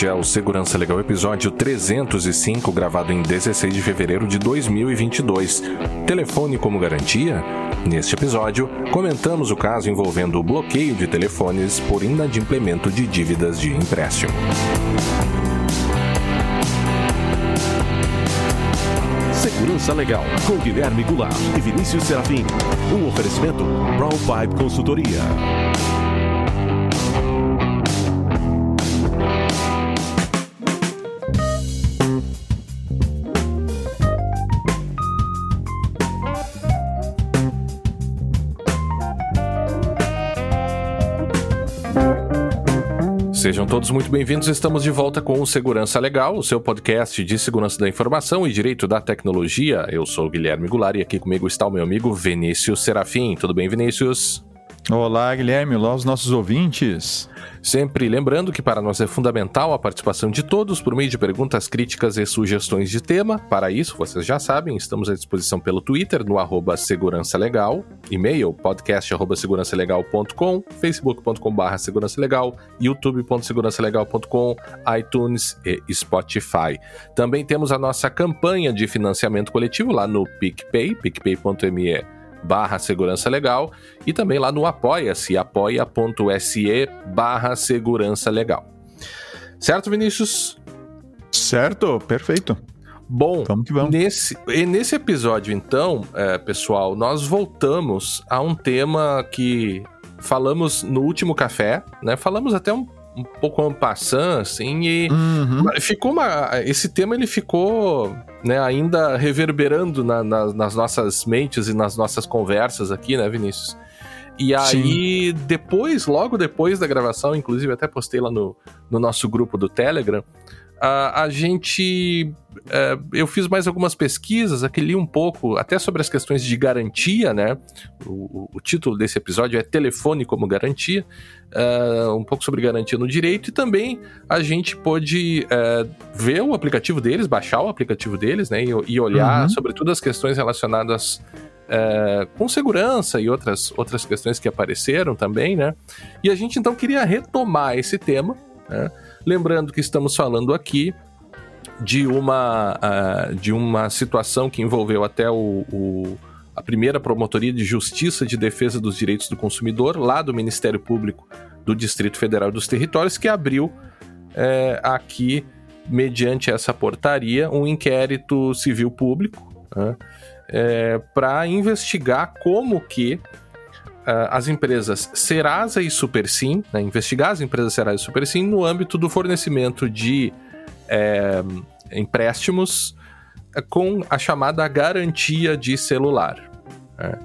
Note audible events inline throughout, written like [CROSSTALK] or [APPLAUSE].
Este é o Segurança Legal episódio 305, gravado em 16 de fevereiro de 2022. Telefone como garantia? Neste episódio, comentamos o caso envolvendo o bloqueio de telefones por inadimplemento de dívidas de empréstimo. Segurança Legal, com Guilherme Goulart e Vinícius Serafim. Um oferecimento Brown Pipe Consultoria. Sejam todos muito bem-vindos. Estamos de volta com o Segurança Legal, o seu podcast de segurança da informação e direito da tecnologia. Eu sou o Guilherme Goulart e aqui comigo está o meu amigo Vinícius Serafim. Tudo bem, Vinícius? Olá, Guilherme. Olá, os nossos ouvintes. Sempre lembrando que para nós é fundamental a participação de todos por meio de perguntas, críticas e sugestões de tema. Para isso, vocês já sabem, estamos à disposição pelo Twitter, no arroba Segurança Legal, e-mail podcast arroba segurançalegal.com, facebook.com barra segurança legal, youtube.segurançalegal.com, iTunes e Spotify. Também temos a nossa campanha de financiamento coletivo lá no PicPay, picpay.me barra segurança legal e também lá no apoia-se, apoia.se barra segurança legal. Certo, Vinícius? Certo, perfeito. Bom, vamos que vamos. Nesse, nesse episódio, então, é, pessoal, nós voltamos a um tema que falamos no último café, né? Falamos até um um pouco ampassant, assim, e uhum. ficou uma. Esse tema ele ficou né, ainda reverberando na, na, nas nossas mentes e nas nossas conversas aqui, né, Vinícius? E aí, Sim. depois, logo depois da gravação, inclusive até postei lá no, no nosso grupo do Telegram, a, a gente. É, eu fiz mais algumas pesquisas, aqui li um pouco, até sobre as questões de garantia, né? O, o título desse episódio é Telefone como Garantia, é, um pouco sobre garantia no direito, e também a gente pôde é, ver o aplicativo deles, baixar o aplicativo deles, né? E, e olhar, uhum. sobretudo, as questões relacionadas. É, com segurança e outras, outras questões que apareceram também, né? E a gente então queria retomar esse tema, né? Lembrando que estamos falando aqui de uma, uh, de uma situação que envolveu até o, o, a primeira Promotoria de Justiça de Defesa dos Direitos do Consumidor, lá do Ministério Público do Distrito Federal dos Territórios, que abriu é, aqui, mediante essa portaria, um inquérito civil público né, é, para investigar como que as empresas Serasa e Supersim, né, investigar as empresas Serasa e Supersim no âmbito do fornecimento de é, empréstimos eh, com a chamada garantia de celular. Né?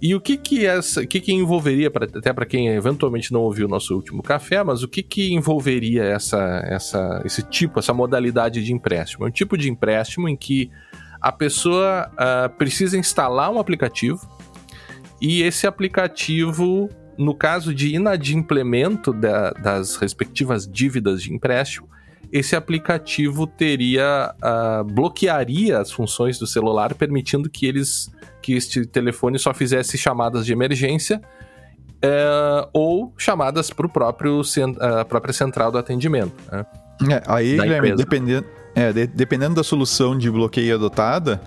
E o que que essa, o que que envolveria pra, até para quem eventualmente não ouviu o nosso último café, mas o que que envolveria essa, essa, esse tipo, essa modalidade de empréstimo? É um tipo de empréstimo em que a pessoa uh, precisa instalar um aplicativo e esse aplicativo, no caso de inadimplemento da, das respectivas dívidas de empréstimo, esse aplicativo teria uh, bloquearia as funções do celular, permitindo que eles que este telefone só fizesse chamadas de emergência uh, ou chamadas para o próprio a própria central do atendimento. Né? É, aí, Guilherme, dependendo, é, de, dependendo da solução de bloqueio adotada,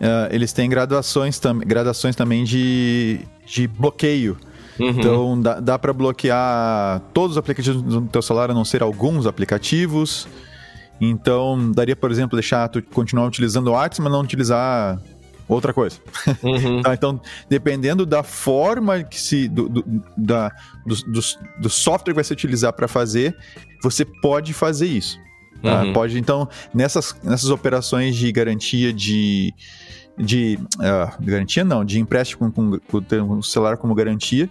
uh, eles têm graduações, tam gradações também de, de bloqueio. Uhum. Então dá, dá para bloquear todos os aplicativos do teu celular, a não ser alguns aplicativos. Então daria, por exemplo, deixar tu continuar utilizando o WhatsApp, mas não utilizar outra coisa. Uhum. [LAUGHS] tá, então, dependendo da forma que se do, do, da, do, do, do software que vai se utilizar para fazer, você pode fazer isso. Tá? Uhum. Pode, então, nessas, nessas operações de garantia de. de uh, garantia não, de empréstimo com, com o celular como garantia,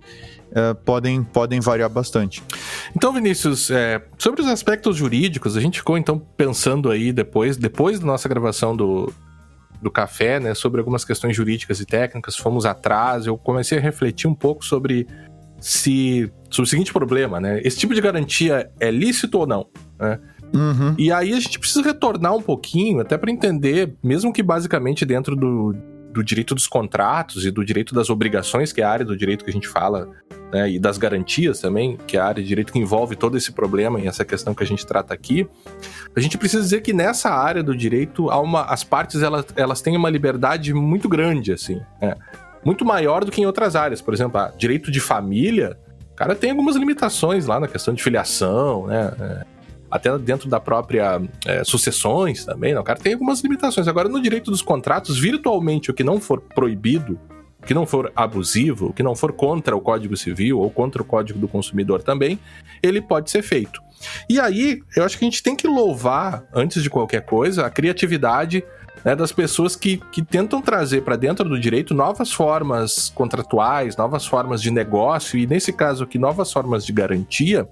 uh, podem, podem variar bastante. Então, Vinícius, é, sobre os aspectos jurídicos, a gente ficou então pensando aí depois, depois da nossa gravação do, do café, né, sobre algumas questões jurídicas e técnicas, fomos atrás, eu comecei a refletir um pouco sobre se sobre o seguinte problema, né? Esse tipo de garantia é lícito ou não? Né? Uhum. E aí a gente precisa retornar um pouquinho, até para entender, mesmo que basicamente dentro do, do direito dos contratos e do direito das obrigações, que é a área do direito que a gente fala, né, e das garantias também, que é a área de direito que envolve todo esse problema e essa questão que a gente trata aqui, a gente precisa dizer que nessa área do direito, há uma, as partes elas, elas têm uma liberdade muito grande, assim, né, muito maior do que em outras áreas. Por exemplo, direito de família, cara tem algumas limitações lá na questão de filiação, né? É, até dentro da própria é, sucessões também, não, o cara tem algumas limitações. Agora, no direito dos contratos, virtualmente o que não for proibido, o que não for abusivo, o que não for contra o Código Civil ou contra o Código do Consumidor também, ele pode ser feito. E aí, eu acho que a gente tem que louvar, antes de qualquer coisa, a criatividade né, das pessoas que, que tentam trazer para dentro do direito novas formas contratuais, novas formas de negócio e, nesse caso aqui, novas formas de garantia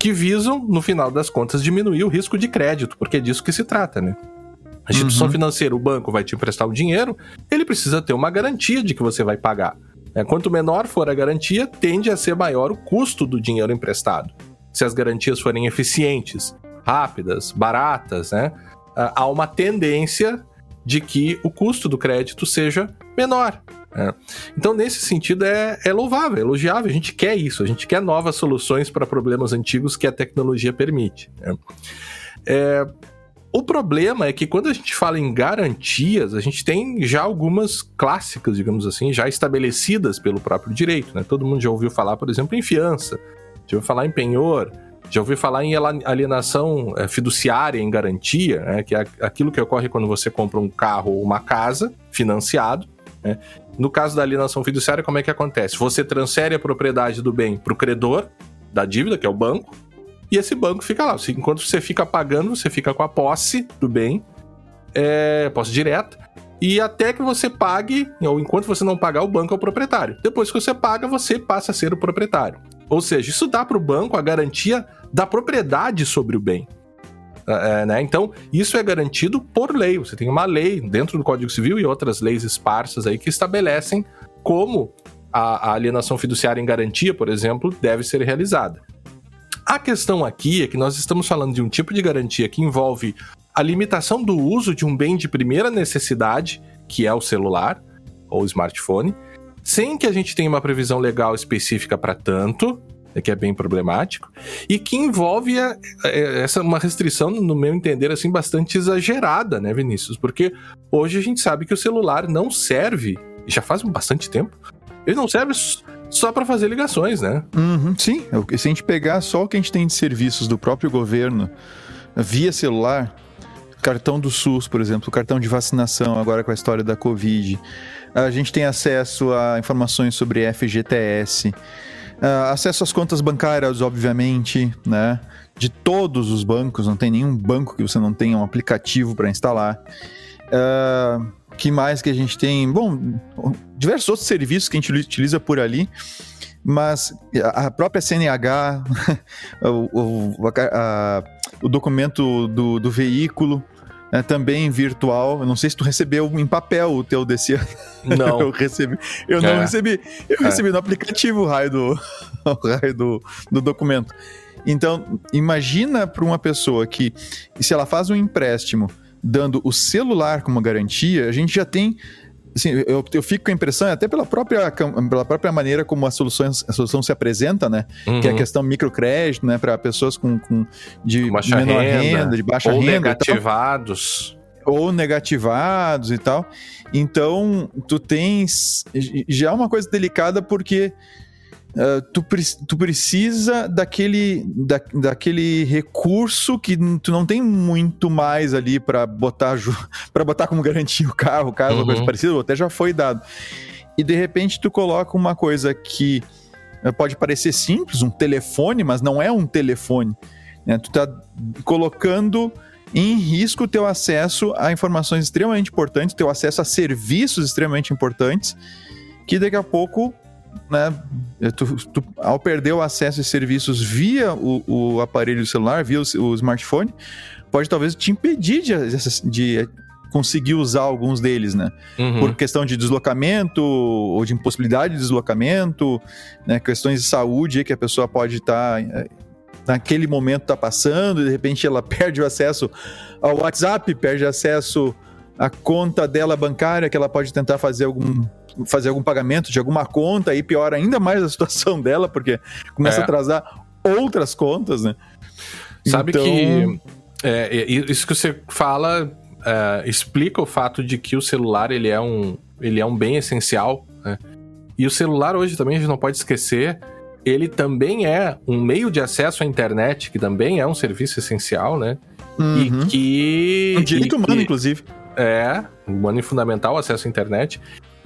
que visam, no final das contas, diminuir o risco de crédito, porque é disso que se trata, né? A instituição uhum. financeira, o banco vai te emprestar o dinheiro, ele precisa ter uma garantia de que você vai pagar. É, quanto menor for a garantia, tende a ser maior o custo do dinheiro emprestado. Se as garantias forem eficientes, rápidas, baratas, né? há uma tendência de que o custo do crédito seja menor. Né? Então, nesse sentido, é, é louvável, é elogiável. A gente quer isso, a gente quer novas soluções para problemas antigos que a tecnologia permite. Né? É, o problema é que quando a gente fala em garantias, a gente tem já algumas clássicas, digamos assim, já estabelecidas pelo próprio direito. Né? Todo mundo já ouviu falar, por exemplo, em fiança, já ouviu falar em penhor, já ouvi falar em alienação é, fiduciária em garantia, né, que é aquilo que ocorre quando você compra um carro ou uma casa financiado. Né? No caso da alienação fiduciária, como é que acontece? Você transfere a propriedade do bem para o credor da dívida, que é o banco, e esse banco fica lá. Enquanto você fica pagando, você fica com a posse do bem, é, posse direta, e até que você pague, ou enquanto você não pagar, o banco é o proprietário. Depois que você paga, você passa a ser o proprietário. Ou seja, isso dá para o banco a garantia da propriedade sobre o bem. É, né? Então, isso é garantido por lei. Você tem uma lei dentro do Código Civil e outras leis esparsas aí que estabelecem como a, a alienação fiduciária em garantia, por exemplo, deve ser realizada. A questão aqui é que nós estamos falando de um tipo de garantia que envolve a limitação do uso de um bem de primeira necessidade, que é o celular ou smartphone, sem que a gente tenha uma previsão legal específica para tanto, é que é bem problemático, e que envolve a, a, essa uma restrição, no meu entender, assim, bastante exagerada, né, Vinícius? Porque hoje a gente sabe que o celular não serve, já faz bastante tempo, ele não serve só para fazer ligações, né? Uhum, sim, é se a gente pegar só o que a gente tem de serviços do próprio governo via celular, cartão do SUS, por exemplo, cartão de vacinação, agora com a história da Covid, a gente tem acesso a informações sobre FGTS, Uh, acesso às contas bancárias, obviamente, né? De todos os bancos, não tem nenhum banco que você não tenha um aplicativo para instalar. Uh, que mais que a gente tem? Bom, diversos outros serviços que a gente utiliza por ali, mas a própria CNH, [LAUGHS] o, o, a, o documento do, do veículo, é, também virtual. Eu não sei se tu recebeu em papel o teu desse ano. Não. [LAUGHS] eu recebi. Eu é. não recebi. Eu é. recebi no aplicativo o raio do, [LAUGHS] o raio do, do documento. Então, imagina para uma pessoa que, se ela faz um empréstimo dando o celular como garantia, a gente já tem assim, eu, eu fico com a impressão, até pela própria, pela própria maneira como a solução, a solução se apresenta, né? Uhum. Que é a uhum. questão microcrédito, né? Para pessoas com, com de com menor renda, renda, de baixa ou renda. negativados. Ou negativados e tal. Então, tu tens. Já é uma coisa delicada porque Uh, tu, tu precisa daquele, da, daquele recurso que tu não tem muito mais ali para botar [LAUGHS] para botar como garantia o carro, caso uhum. coisa parecida, ou até já foi dado. E de repente tu coloca uma coisa que uh, pode parecer simples, um telefone, mas não é um telefone. Né? Tu tá colocando em risco o teu acesso a informações extremamente importantes, teu acesso a serviços extremamente importantes, que daqui a pouco né, tu, tu, ao perder o acesso a serviços via o, o aparelho celular, via o, o, smartphone, pode talvez te impedir de, de conseguir usar alguns deles, né? Uhum. Por questão de deslocamento ou de impossibilidade de deslocamento, né? questões de saúde que a pessoa pode estar tá, naquele momento tá passando e de repente ela [LAUGHS] perde o acesso ao WhatsApp, perde acesso a conta dela bancária, que ela pode tentar fazer algum fazer algum pagamento de alguma conta e piora ainda mais a situação [LAUGHS] dela, porque começa é. a atrasar outras contas, né? Sabe então... que é, isso que você fala é, explica o fato de que o celular ele é um, ele é um bem essencial. Né? E o celular hoje também a gente não pode esquecer, ele também é um meio de acesso à internet, que também é um serviço essencial, né? Uhum. E que. Um direito humano, que, inclusive. É, humano e fundamental acesso à internet.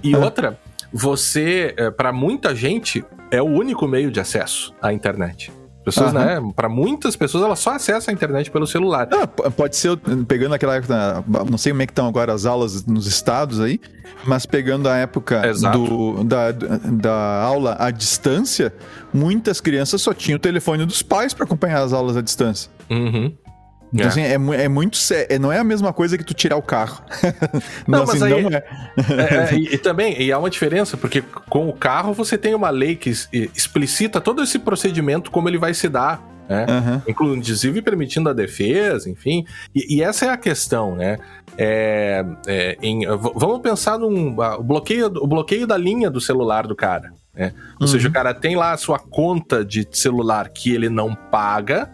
E outra, você, é, para muita gente, é o único meio de acesso à internet. Pessoas, uhum. né? Para muitas pessoas, elas só acessam a internet pelo celular. Ah, pode ser, pegando aquela época, não sei como é que estão agora as aulas nos estados aí, mas pegando a época do, da, da aula à distância, muitas crianças só tinham o telefone dos pais para acompanhar as aulas à distância. Uhum. Então, é. Assim, é, é muito sério. Não é a mesma coisa que tu tirar o carro. [LAUGHS] não, não, mas assim, aí, não é. é, é e, e, também, e há uma diferença, porque com o carro você tem uma lei que explicita todo esse procedimento, como ele vai se dar. Né? Uhum. Inclusive permitindo a defesa, enfim. E, e essa é a questão, né? É, é, em, vamos pensar num o bloqueio, o bloqueio da linha do celular do cara. Né? Ou uhum. seja, o cara tem lá a sua conta de celular que ele não paga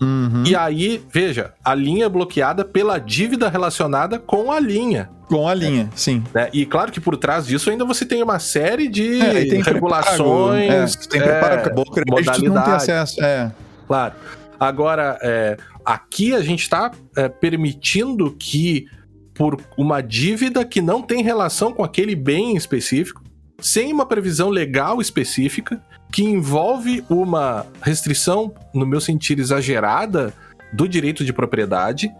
Uhum. E aí, veja, a linha é bloqueada pela dívida relacionada com a linha. Com a linha, é. sim. Né? E claro que por trás disso ainda você tem uma série de é, regulações. Preparo, é, tem preparo, acabou o crédito, não tem acesso. É. Claro. Agora, é, aqui a gente está é, permitindo que, por uma dívida que não tem relação com aquele bem específico, sem uma previsão legal específica, que envolve uma restrição, no meu sentido, exagerada do direito de propriedade,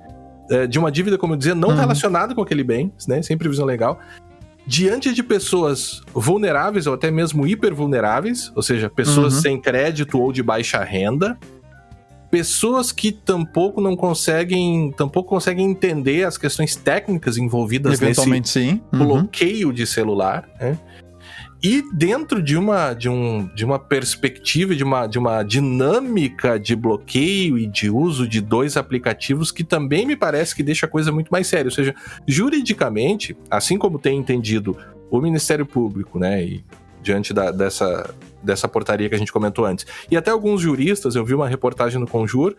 é, de uma dívida, como eu dizia, não uhum. relacionada com aquele bem, né, sem previsão legal, diante de pessoas vulneráveis ou até mesmo hipervulneráveis, ou seja, pessoas uhum. sem crédito ou de baixa renda, pessoas que tampouco não conseguem, tampouco conseguem entender as questões técnicas envolvidas nesse sim. Uhum. bloqueio de celular, né? E dentro de uma, de, um, de uma perspectiva, de uma, de uma dinâmica de bloqueio e de uso de dois aplicativos que também me parece que deixa a coisa muito mais séria. Ou seja, juridicamente, assim como tem entendido o Ministério Público, né, e diante da, dessa, dessa portaria que a gente comentou antes, e até alguns juristas, eu vi uma reportagem no Conjur,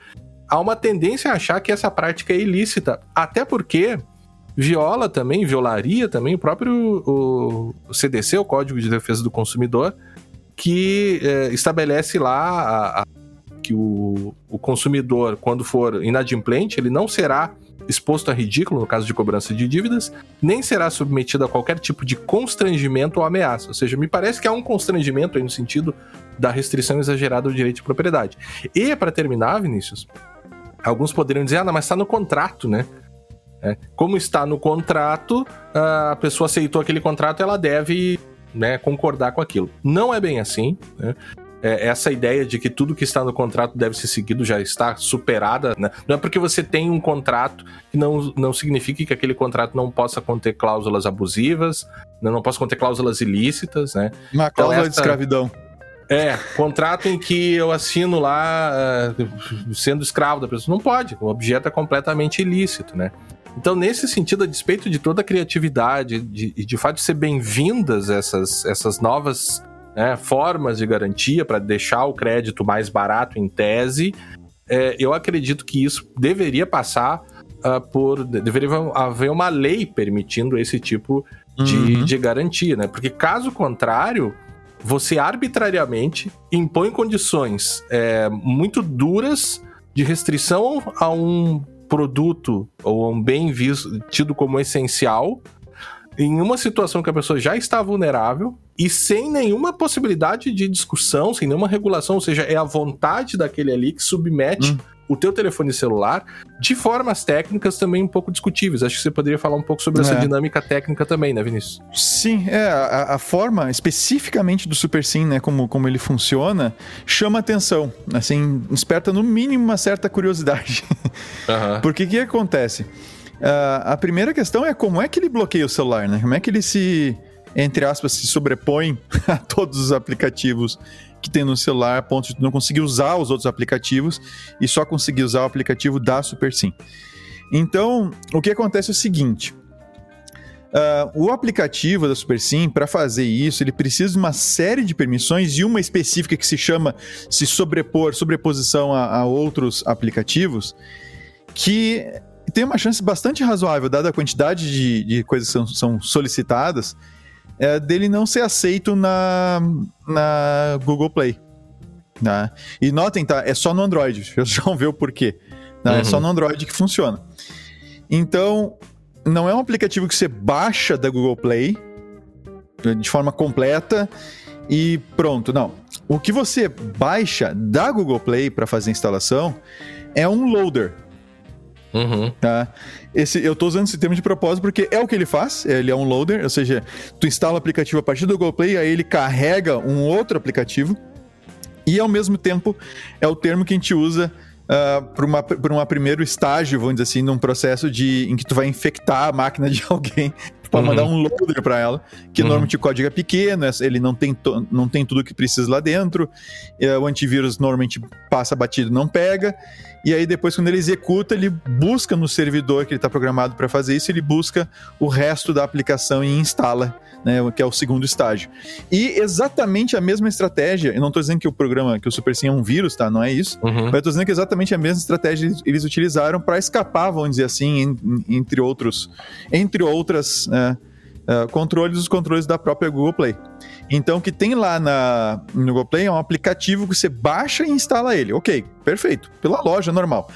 há uma tendência a achar que essa prática é ilícita, até porque viola também, violaria também o próprio o, CDC, o Código de Defesa do Consumidor, que é, estabelece lá a, a, que o, o consumidor, quando for inadimplente, ele não será exposto a ridículo no caso de cobrança de dívidas, nem será submetido a qualquer tipo de constrangimento ou ameaça. Ou seja, me parece que há um constrangimento aí no sentido da restrição exagerada ao direito de propriedade. E, para terminar, Vinícius, alguns poderiam dizer, ah, não, mas está no contrato, né? É, como está no contrato, a pessoa aceitou aquele contrato, ela deve né, concordar com aquilo. Não é bem assim. Né? É, essa ideia de que tudo que está no contrato deve ser seguido já está superada. Né? Não é porque você tem um contrato que não, não significa que aquele contrato não possa conter cláusulas abusivas, não, não possa conter cláusulas ilícitas. Né? Uma então, cláusula essa... de escravidão. É, contrato em que eu assino lá uh, sendo escravo da pessoa. Não pode, o objeto é completamente ilícito, né? Então, nesse sentido, a despeito de toda a criatividade e de, de fato ser bem-vindas essas, essas novas né, formas de garantia para deixar o crédito mais barato em tese, é, eu acredito que isso deveria passar uh, por. deveria haver uma lei permitindo esse tipo de, uhum. de garantia, né? Porque caso contrário, você arbitrariamente impõe condições é, muito duras de restrição a um produto ou um bem visto, tido como essencial em uma situação que a pessoa já está vulnerável e sem nenhuma possibilidade de discussão, sem nenhuma regulação, ou seja, é a vontade daquele ali que submete hum. O teu telefone celular de formas técnicas também um pouco discutíveis. Acho que você poderia falar um pouco sobre é. essa dinâmica técnica também, né, Vinícius? Sim, é, a, a, forma especificamente do Super Sim, né, como, como ele funciona, chama atenção, assim, desperta no mínimo uma certa curiosidade. [LAUGHS] Uhum. Porque o que acontece? Uh, a primeira questão é como é que ele bloqueia o celular, né? Como é que ele se, entre aspas, se sobrepõe [LAUGHS] a todos os aplicativos que tem no celular, a ponto de não conseguir usar os outros aplicativos e só conseguir usar o aplicativo da SuperSim. Então, o que acontece é o seguinte: Uh, o aplicativo da SuperSim, para fazer isso, ele precisa de uma série de permissões e uma específica que se chama se sobrepor, sobreposição a, a outros aplicativos, que tem uma chance bastante razoável, dada a quantidade de, de coisas que são, são solicitadas, é, dele não ser aceito na, na Google Play. Né? E notem, tá? É só no Android. [LAUGHS] Vocês vão ver o porquê. Né? Uhum. É só uhum. no Android que funciona. Então, não é um aplicativo que você baixa da Google Play de forma completa e pronto. Não. O que você baixa da Google Play para fazer a instalação é um loader. Uhum. Tá? Esse, eu estou usando esse termo de propósito porque é o que ele faz, ele é um loader, ou seja, tu instala o aplicativo a partir do Google Play, aí ele carrega um outro aplicativo e ao mesmo tempo é o termo que a gente usa uh, para um primeiro estágio, vamos dizer assim, num processo de, em que tu vai infectar a máquina de [LAUGHS] alguém para uhum. mandar um loader para ela, que uhum. normalmente o código é pequeno, ele não tem, não tem tudo que precisa lá dentro, eh, o antivírus normalmente passa batido, não pega, e aí depois quando ele executa, ele busca no servidor que ele está programado para fazer isso, ele busca o resto da aplicação e instala, né, que é o segundo estágio. E exatamente a mesma estratégia, eu não estou dizendo que o programa, que o SuperSim é um vírus, tá? Não é isso. Uhum. Mas eu estou dizendo que exatamente a mesma estratégia eles utilizaram para escapar, vamos dizer assim, entre outros, entre outras uh, controles, os controles da própria Google Play. Então, o que tem lá na, no Google Play é um aplicativo que você baixa e instala ele. Ok, perfeito. Pela loja normal.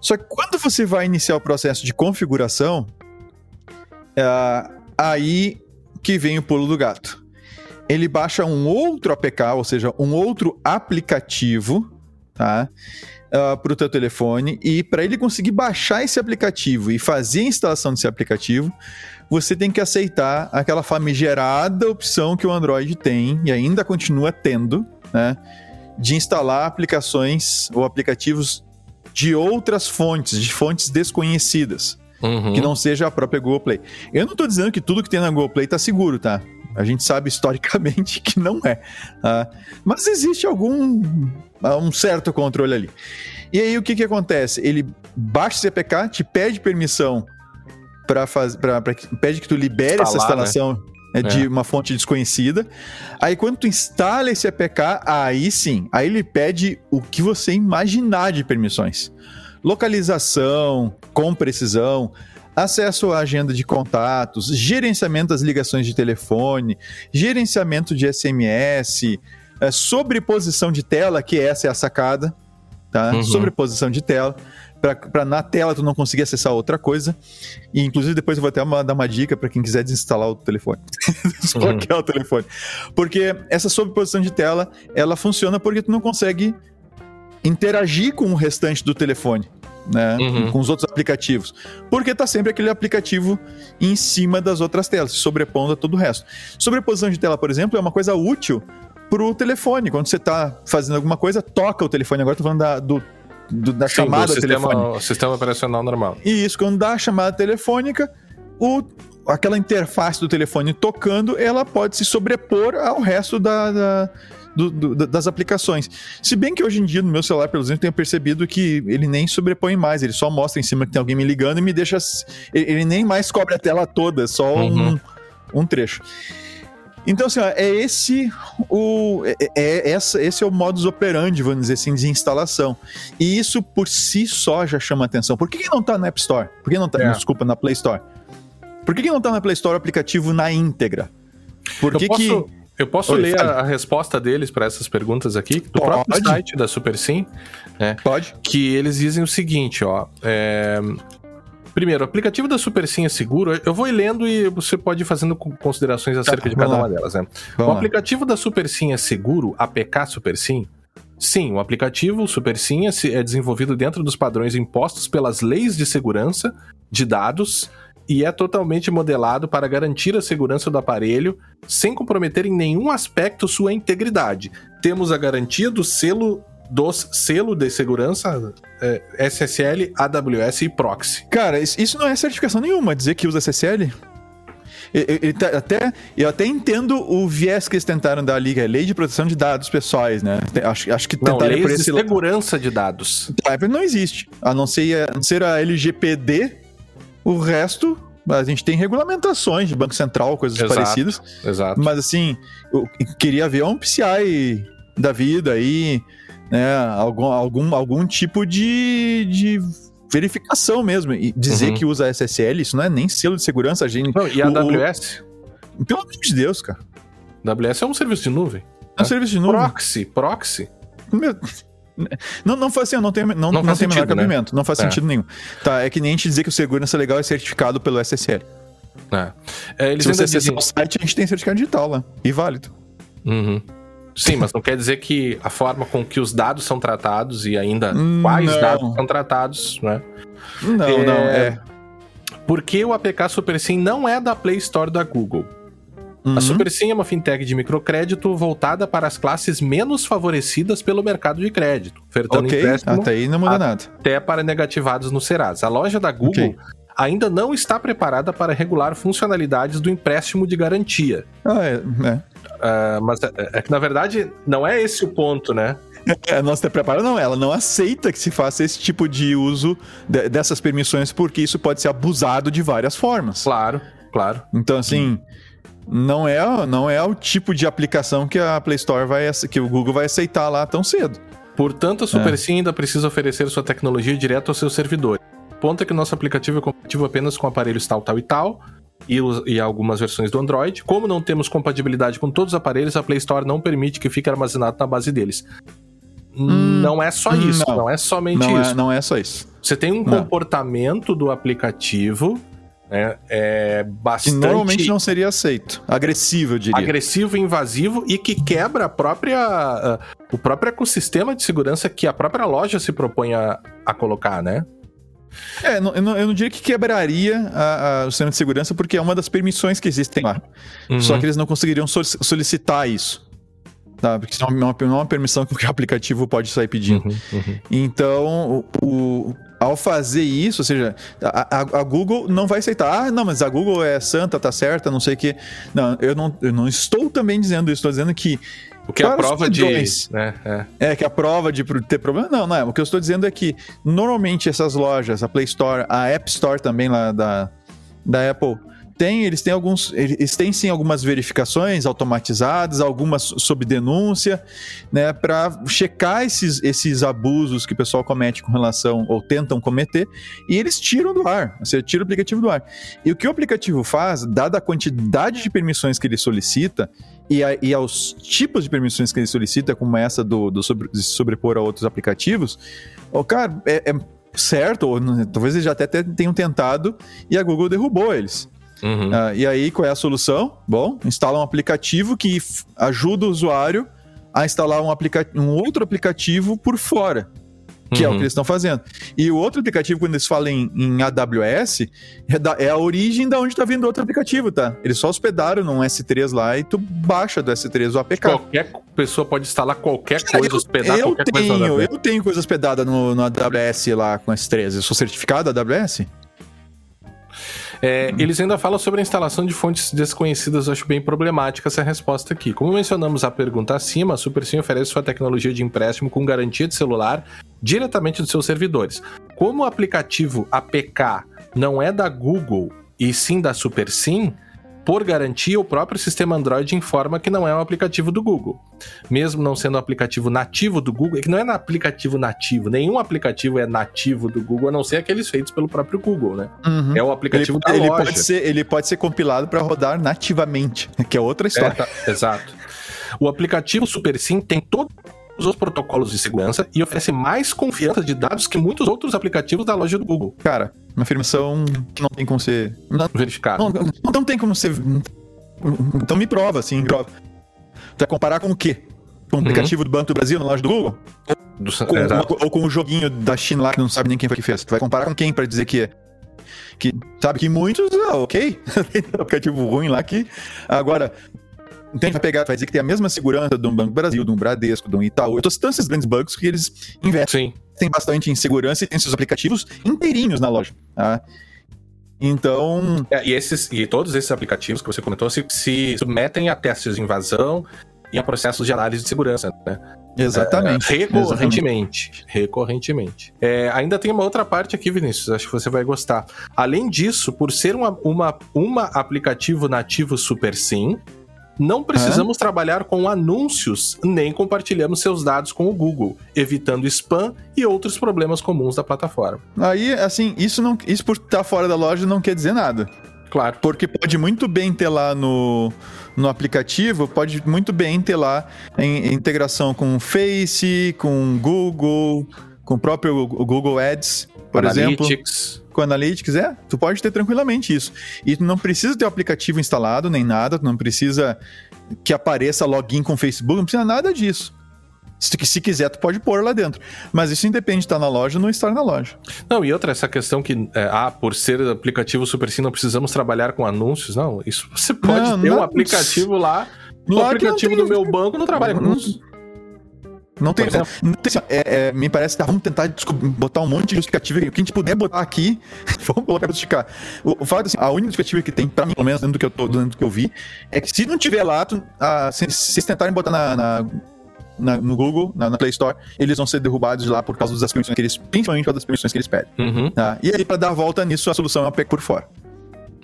Só que quando você vai iniciar o processo de configuração, uh, aí que vem o pulo do gato. Ele baixa um outro APK, ou seja, um outro aplicativo, tá? Uh, para o teu telefone e para ele conseguir baixar esse aplicativo e fazer a instalação desse aplicativo, você tem que aceitar aquela famigerada opção que o Android tem e ainda continua tendo, né? De instalar aplicações ou aplicativos de outras fontes, de fontes desconhecidas. Uhum. Que não seja a própria Google Play. Eu não estou dizendo que tudo que tem na Google Play está seguro, tá? A gente sabe historicamente [LAUGHS] que não é. Tá? Mas existe algum um certo controle ali. E aí o que, que acontece? Ele baixa esse APK, te pede permissão para fazer, pede que tu libere Instalar, essa né? instalação. Né? É. de uma fonte desconhecida. Aí quando tu instala esse APK, aí sim, aí ele pede o que você imaginar de permissões. Localização, com precisão, acesso à agenda de contatos, gerenciamento das ligações de telefone, gerenciamento de SMS, é, sobreposição de tela, que essa é a sacada, tá? Uhum. Sobreposição de tela para na tela tu não conseguir acessar outra coisa. E inclusive depois eu vou até uma, dar uma dica para quem quiser desinstalar o telefone. [LAUGHS] Desbloquear uhum. o telefone. Porque essa sobreposição de tela, ela funciona porque tu não consegue interagir com o restante do telefone. Né, uhum. com os outros aplicativos. Porque tá sempre aquele aplicativo em cima das outras telas, sobrepondo a todo o resto. Sobreposição de tela, por exemplo, é uma coisa útil pro telefone. Quando você tá fazendo alguma coisa, toca o telefone. Agora tô falando da, do do, da Sim, chamada do sistema, telefônica. Sistema operacional normal. E isso, quando dá a chamada telefônica, o, aquela interface do telefone tocando, ela pode se sobrepor ao resto da, da do, do, das aplicações. Se bem que hoje em dia, no meu celular, pelo menos, eu tenho percebido que ele nem sobrepõe mais, ele só mostra em cima que tem alguém me ligando e me deixa. Ele nem mais cobre a tela toda, só uhum. um, um trecho. Então, assim, ó, é esse o é, é, essa, esse é o modus operandi, vamos dizer assim, de instalação. E isso por si só já chama atenção. Por que, que não tá na App Store? Por que não tá, é. desculpa, na Play Store? Por que, que não tá na Play Store o aplicativo na íntegra? Por que eu posso, que... Eu posso Oi, ler a, a, resposta deles para essas perguntas aqui, do Pode. próprio site da SuperSim, né? Pode. Que eles dizem o seguinte, ó. É, Primeiro, o aplicativo da SuperSim é seguro. Eu vou lendo e você pode ir fazendo considerações acerca tá, de cada lá. uma delas, né? Vamos o aplicativo lá. da SuperSim é seguro? APK SuperSim? Sim, o aplicativo SuperSim é, é desenvolvido dentro dos padrões impostos pelas leis de segurança de dados e é totalmente modelado para garantir a segurança do aparelho sem comprometer em nenhum aspecto sua integridade. Temos a garantia do selo dos selo de segurança é, SSL, AWS e Proxy. Cara, isso não é certificação nenhuma, dizer que usa SSL. Ele tá, até, eu até entendo o viés que eles tentaram dar ali, que é lei de proteção de dados pessoais, né? Acho, acho que tentaram não, lei por esse de segurança de dados. Não existe. A não ser, a não ser a LGPD, o resto A gente tem regulamentações de Banco Central, coisas exato, parecidas. Exato. Mas assim, eu queria ver um PCI da vida aí, né? Algum, algum, algum tipo de, de verificação mesmo. E dizer uhum. que usa SSL, isso não é nem selo de segurança, a gente. Não, e a AWS? O, pelo amor de Deus, cara. AWS é um serviço de nuvem. É um serviço de nuvem. Proxy, proxy. Meu... Não, não faz assim, não tem, não, não, não faz tem sentido, menor né? cabimento, não faz é. sentido nenhum. Tá, é que nem a gente dizer que o segurança legal é certificado pelo SSL. É. É, Se você acessar dizem... o site, a gente tem certificado digital lá, e válido. Uhum. Sim, mas não quer dizer que a forma com que os dados são tratados e ainda quais não. dados são tratados, né? Não, é... não, é. Porque o APK SuperSim não é da Play Store da Google. Uhum. A SuperSim é uma fintech de microcrédito voltada para as classes menos favorecidas pelo mercado de crédito, ofertando okay. empréstimo até aí não muda nada. Até para negativados no Serasa. A loja da Google okay. ainda não está preparada para regular funcionalidades do empréstimo de garantia. Ah, é. é. Uh, mas é, é, que, na verdade, não é esse o ponto, né? É, não está preparada, não. Ela não aceita que se faça esse tipo de uso de, dessas permissões, porque isso pode ser abusado de várias formas. Claro, claro. Então, assim, não é, não é o tipo de aplicação que a Play Store vai, que o Google vai aceitar lá tão cedo. Portanto, a SuperSim é. ainda precisa oferecer sua tecnologia direto aos seus servidores. O ponto é que nosso aplicativo é compatível apenas com aparelhos tal, tal e tal, e, e, algumas versões do Android. Como não temos compatibilidade com todos os aparelhos, a Play Store não permite que fique armazenado na base deles. Hum, não é só isso, não, não é somente não é, isso. É, não é só isso. Você tem um não. comportamento do aplicativo né? É bastante. Que normalmente não seria aceito. Agressivo, eu diria. Agressivo, invasivo e que quebra a própria, uh, o próprio ecossistema de segurança que a própria loja se propõe a, a colocar, né? É, não, eu, não, eu, não, diria que quebraria a, a, o sistema de segurança, porque é uma das permissões que existem lá. Uhum. Só que eles não conseguiriam solicitar isso. Tá? Porque isso não é uma, permissão que o aplicativo pode sair pedindo. Uhum, uhum. Então, o, o, ao fazer isso, ou seja, a, a, a, Google não vai aceitar, ah, não, mas a Google é santa, tá certa, não sei o quê. Não, eu não, eu não estou também dizendo isso, estou dizendo que. O que é a prova padrões, de. Né, é. é, que a prova de ter problema. Não, não é. O que eu estou dizendo é que normalmente essas lojas, a Play Store, a App Store também lá da, da Apple, eles têm alguns, eles têm sim algumas verificações automatizadas, algumas sob denúncia, né, para checar esses, esses abusos que o pessoal comete com relação ou tentam cometer, e eles tiram do ar, você tira o aplicativo do ar. E o que o aplicativo faz, dada a quantidade de permissões que ele solicita e, a, e aos tipos de permissões que ele solicita, como essa do, do sobre, sobrepor a outros aplicativos, o cara é, é certo, ou talvez eles já até tenham tentado e a Google derrubou eles. Uhum. Uh, e aí, qual é a solução? Bom, instala um aplicativo que ajuda o usuário a instalar um, aplica um outro aplicativo por fora. Que uhum. é o que uhum. eles estão fazendo. E o outro aplicativo, quando eles falam em, em AWS, é, da, é, a origem da onde está vindo outro aplicativo, tá? Eles só hospedaram num S3 lá e tu baixa do S3 o APK. Qualquer pessoa pode instalar qualquer coisa, eu, hospedar eu qualquer tenho, coisa. Eu tenho coisa hospedada no, no AWS lá com S3. Eu sou certificado AWS? É, eles ainda falam sobre a instalação de fontes desconhecidas, acho bem problemática essa resposta aqui. Como mencionamos a pergunta acima, a SuperSim oferece sua tecnologia de empréstimo com garantia de celular diretamente dos seus servidores. Como o aplicativo APK não é da Google e sim da SuperSim, por garantia, o próprio sistema Android informa que não é um aplicativo do Google. Mesmo não sendo um aplicativo nativo do Google, é que não é um aplicativo nativo, nenhum aplicativo é nativo do Google, a não ser aqueles feitos pelo próprio Google, né? Uhum. É o aplicativo ele, da ele loja. Pode ser, ele pode ser compilado para rodar nativamente, [LAUGHS] que é outra história. É, tá, exato. O aplicativo SuperSim tem todo os protocolos de segurança e oferece mais confiança de dados que muitos outros aplicativos da loja do Google. Cara, uma afirmação que não tem como ser. Não, verificado. Não, não, não, tem como ser. Então me prova, assim, prova. Tu vai comparar com o quê? Com o uhum. aplicativo do Banco do Brasil na loja do Google? Do, com, uma, ou com o joguinho da China lá que não sabe nem quem foi que fez. Tu vai comparar com quem para dizer que é? Que sabe que muitos, ah, ok, [LAUGHS] tem aplicativo ruim lá que. Agora, então vai pegar, vai dizer que tem a mesma segurança de um Banco Brasil, de um Bradesco, de um Itaú. Eu tô citando esses grandes bancos que eles investem Sim. tem bastante em segurança e tem seus aplicativos inteirinhos na loja. Tá? Então. É, e, esses, e todos esses aplicativos que você comentou se, se submetem a testes de invasão e a processos de análise de segurança, né? Exatamente. É, recorrentemente. Exatamente. Recorrentemente. É, ainda tem uma outra parte aqui, Vinícius, acho que você vai gostar. Além disso, por ser uma, uma, uma aplicativo nativo Super Sim, não precisamos trabalhar com anúncios nem compartilhamos seus dados com o Google, evitando spam e outros problemas comuns da plataforma. Aí, assim, isso não, isso por estar fora da loja não quer dizer nada. Claro. Porque pode muito bem ter lá no, no aplicativo, pode muito bem ter lá em, em integração com o Face, com Google, com o próprio Google Ads, por Analytics. exemplo. Com Analytics, é. Tu pode ter tranquilamente isso. E tu não precisa ter o aplicativo instalado, nem nada, tu não precisa que apareça login com o Facebook, não precisa nada disso. Se, se quiser, tu pode pôr lá dentro. Mas isso independe de estar na loja ou não estar na loja. Não, e outra, essa questão que, é, ah, por ser aplicativo Super Sim, não precisamos trabalhar com anúncios. Não, isso você pode não, ter não, um aplicativo lá. O aplicativo do meu banco não trabalha com anúncios. Não tem, não tem é, é, me parece que tá, vamos tentar botar um monte de justificativa. O que a gente puder botar aqui, [LAUGHS] vamos colocar pra justificar. O, o fato assim, a única justificativa que tem, pra mim, pelo menos dentro do que eu, tô, dentro do que eu vi, é que se não tiver lá, tu, ah, se, se vocês tentarem botar na, na na, no Google, na, na, Play Store, eles vão ser derrubados de lá por causa das permissões que eles, principalmente por das permissões que eles pedem. Uhum. Tá? E aí, para dar a volta nisso, a solução é a PEC por fora.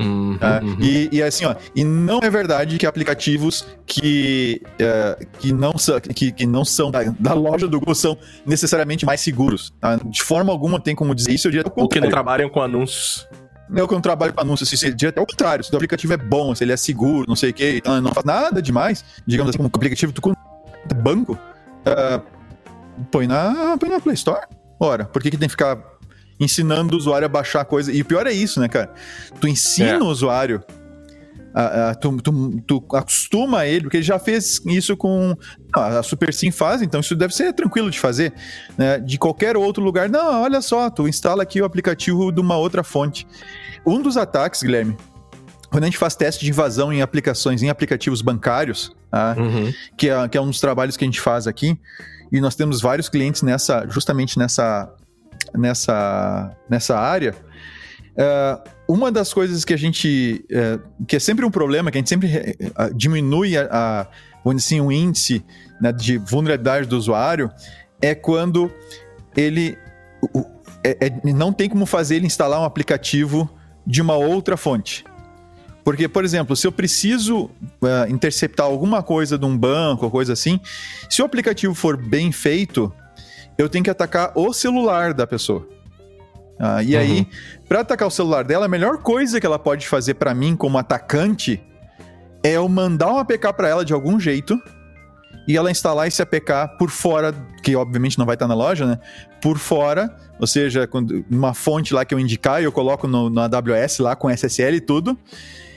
Uhum, tá? uhum. E, e, assim, ó, e não é verdade que aplicativos que, uh, que, não, são, que, que não são da, da, loja do Google são necessariamente mais seguros. Tá? De forma alguma tem como dizer isso. Ou que não trabalham com anúncios. Eu que não trabalho com anúncios, se direto ao contrário, se o aplicativo é bom, se ele é seguro, não sei o que, então não faz nada demais, digamos assim, como aplicativo, tu banco, uh, põe, na, põe na Play Store. Ora, por que, que tem que ficar ensinando o usuário a baixar coisa? E o pior é isso, né, cara? Tu ensina é. o usuário a, a, tu, tu, tu, acostuma ele, porque ele já fez isso com. a Super Sim faz, então isso deve ser tranquilo de fazer. Né? De qualquer outro lugar, não, olha só, tu instala aqui o aplicativo de uma outra fonte. Um dos ataques, Guilherme, quando a gente faz teste de invasão em aplicações, em aplicativos bancários, tá? uhum. que, é, que é um dos trabalhos que a gente faz aqui, e nós temos vários clientes nessa, justamente nessa, nessa, nessa área. Uh, uma das coisas que a gente. Uh, que é sempre um problema, que a gente sempre uh, diminui a, a, assim, o índice né, de vulnerabilidade do usuário, é quando ele. É, é, não tem como fazer ele instalar um aplicativo de uma outra fonte. Porque, por exemplo, se eu preciso uh, interceptar alguma coisa de um banco coisa assim, se o aplicativo for bem feito, eu tenho que atacar o celular da pessoa. Uh, e uhum. aí, para atacar o celular dela, a melhor coisa que ela pode fazer para mim como atacante é eu mandar um APK para ela de algum jeito e ela instalar esse APK por fora, que obviamente não vai estar na loja, né? Por fora, ou seja, uma fonte lá que eu indicar, eu coloco no, no AWS lá com SSL e tudo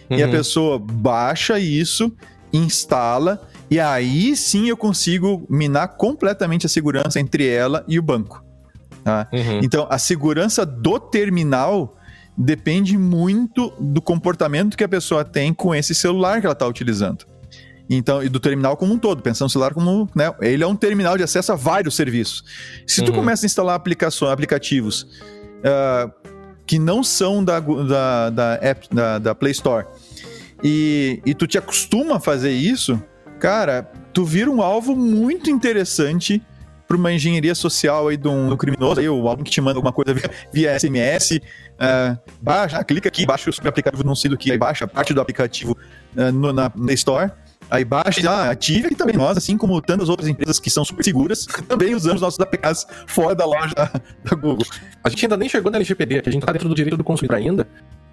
uhum. e a uhum. pessoa baixa isso, instala, e aí sim eu consigo minar completamente a segurança entre ela e o banco. Tá? Uhum. Então, a segurança do terminal depende muito do comportamento que a pessoa tem com esse celular que ela está utilizando. Então, e do terminal como um todo, pensando no celular como, né, ele é um terminal de acesso a vários serviços. Se uhum. tu começa a instalar aplicações, aplicativos uh, que não são da, da, da, app, da, da Play Store e, e tu te acostuma a fazer isso, cara, tu vira um alvo muito interessante para uma engenharia social aí de um, criminoso, aí, ou alguém que te manda alguma coisa via, via SMS, uh, ah, baixa, clica aqui, baixa o aplicativo não sei do que, aí baixa parte do aplicativo uh, no, na, na Store, aí baixa ah, ativa e também nós, assim como tantas outras empresas que são super seguras, [LAUGHS] também usamos nossos APKs fora da loja da, da Google. A gente ainda nem chegou na LGPD, a gente tá dentro do direito do consumidor ainda,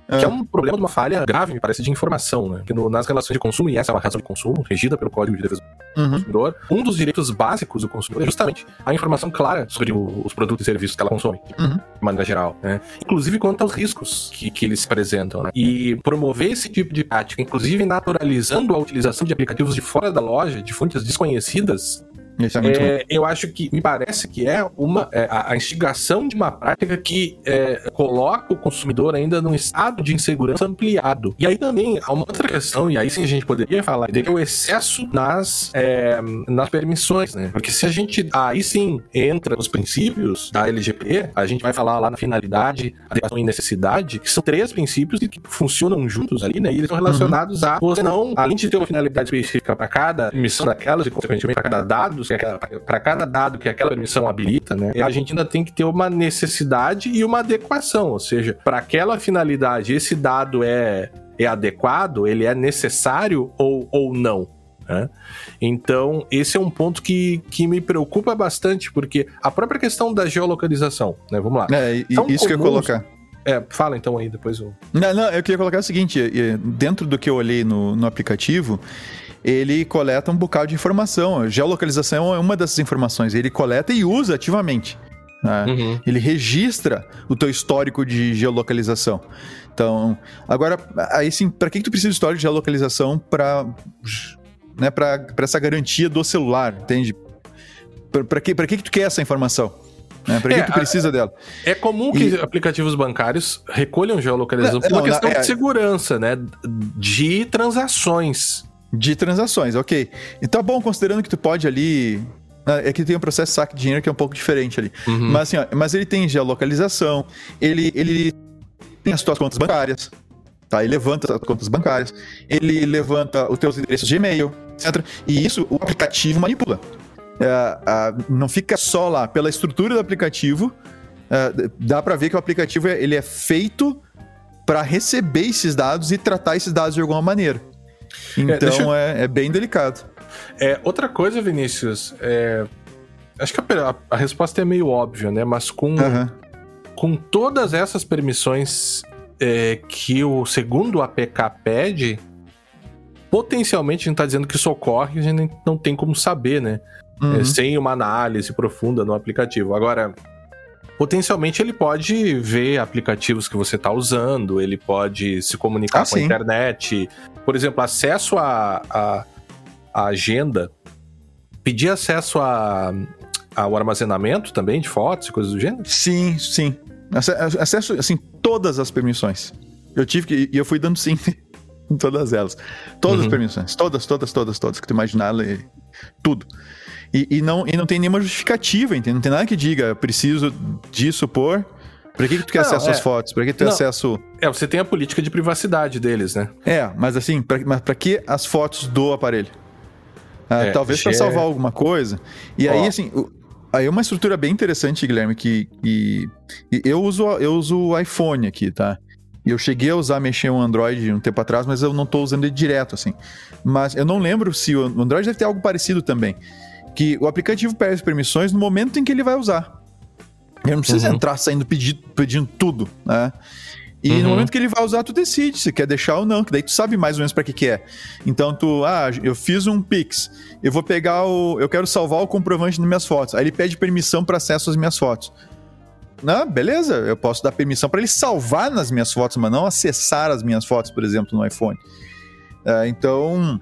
que é. é um problema de uma falha grave, me parece, de informação, né? Que no, nas relações de consumo, e essa é uma relação de consumo, regida pelo Código de Defesa do uhum. Consumidor, um dos direitos básicos do consumidor é justamente a informação clara sobre o, os produtos e serviços que ela consome, uhum. de maneira geral, né? Inclusive quanto aos riscos que, que eles apresentam, né? E promover esse tipo de prática, inclusive naturalizando a utilização de aplicativos de fora da loja, de fontes desconhecidas, é, eu acho que me parece que é uma é, a, instigação de uma prática que é, coloca o consumidor ainda num estado de insegurança ampliado. E aí também há uma outra questão, e aí sim a gente poderia falar, de que é o excesso nas, é, nas permissões, né? Porque se a gente aí sim entra nos princípios da LGP, a gente vai falar lá na finalidade, adequação e necessidade, que são três princípios que funcionam juntos ali, né? E eles estão relacionados uhum. a você não, além de ter uma finalidade específica para cada emissão daquelas e consequentemente para cada para cada dado que aquela permissão habilita, né? A gente ainda tem que ter uma necessidade e uma adequação, ou seja, para aquela finalidade, esse dado é, é adequado, ele é necessário ou, ou não. Né? Então, esse é um ponto que, que me preocupa bastante, porque a própria questão da geolocalização, né? Vamos lá. É, isso comuns... que eu ia colocar. É, fala então aí, depois eu. Não, não, eu queria colocar o seguinte: dentro do que eu olhei no, no aplicativo, ele coleta um bocado de informação. A geolocalização é uma dessas informações. Ele coleta e usa ativamente. Né? Uhum. Ele registra o teu histórico de geolocalização. Então, agora, aí sim, para que, que tu precisa de histórico de geolocalização para né, para essa garantia do celular, entende? Para que, que, que tu quer essa informação? Né? Para que, é, tu precisa dela? É comum que e... aplicativos bancários recolham geolocalização por uma questão é... de segurança, né? De transações. De transações, ok. E tá bom, considerando que tu pode ali né, é que tem um processo de saque de dinheiro que é um pouco diferente ali. Uhum. Mas, assim, ó, mas ele tem geolocalização, ele, ele tem as tuas contas bancárias, tá? Ele levanta as contas bancárias, ele levanta os teus endereços de e-mail, etc. E isso o aplicativo manipula. É, não fica só lá pela estrutura do aplicativo, é, dá para ver que o aplicativo ele é feito para receber esses dados e tratar esses dados de alguma maneira. É, então é, eu... é, é, bem delicado. É, outra coisa, Vinícius, é, acho que a, a, resposta é meio óbvia, né? Mas com, uhum. com todas essas permissões é, que o segundo APK pede, potencialmente a gente está dizendo que isso ocorre, a gente não tem como saber, né? Uhum. É, sem uma análise profunda no aplicativo. Agora, potencialmente ele pode ver aplicativos que você está usando, ele pode se comunicar ah, com sim. a internet. Por exemplo, acesso à a, a, a, agenda, pedir acesso a, ao armazenamento também de fotos e coisas do gênero? Sim, sim. Acesso, assim, todas as permissões. Eu tive que. E eu fui dando sim [LAUGHS] em todas elas. Todas uhum. as permissões. Todas, todas, todas, todas que tu imaginar, tudo. E, e, não, e não tem nenhuma justificativa, entende? Não tem nada que diga, preciso disso por. Pra que, que tu quer não, acesso é... às fotos? Pra que tu tem acesso. É, você tem a política de privacidade deles, né? É, mas assim, pra, mas pra que as fotos do aparelho? Ah, é, talvez para salvar alguma coisa. E aí, assim, aí é uma estrutura bem interessante, Guilherme, que, que, eu uso eu uso o iPhone aqui, tá? E eu cheguei a usar, mexer um Android um tempo atrás, mas eu não estou usando ele direto, assim. Mas eu não lembro se o Android deve ter algo parecido também que o aplicativo pede as permissões no momento em que ele vai usar. Ele não precisa uhum. entrar saindo pedindo, pedindo tudo, né? E uhum. no momento que ele vai usar, tu decide se quer deixar ou não, que daí tu sabe mais ou menos para que que é. Então tu, ah, eu fiz um Pix, eu vou pegar o, eu quero salvar o comprovante nas minhas fotos. Aí ele pede permissão para acesso às minhas fotos. Não, beleza, eu posso dar permissão para ele salvar nas minhas fotos, mas não acessar as minhas fotos, por exemplo, no iPhone. Uh, então,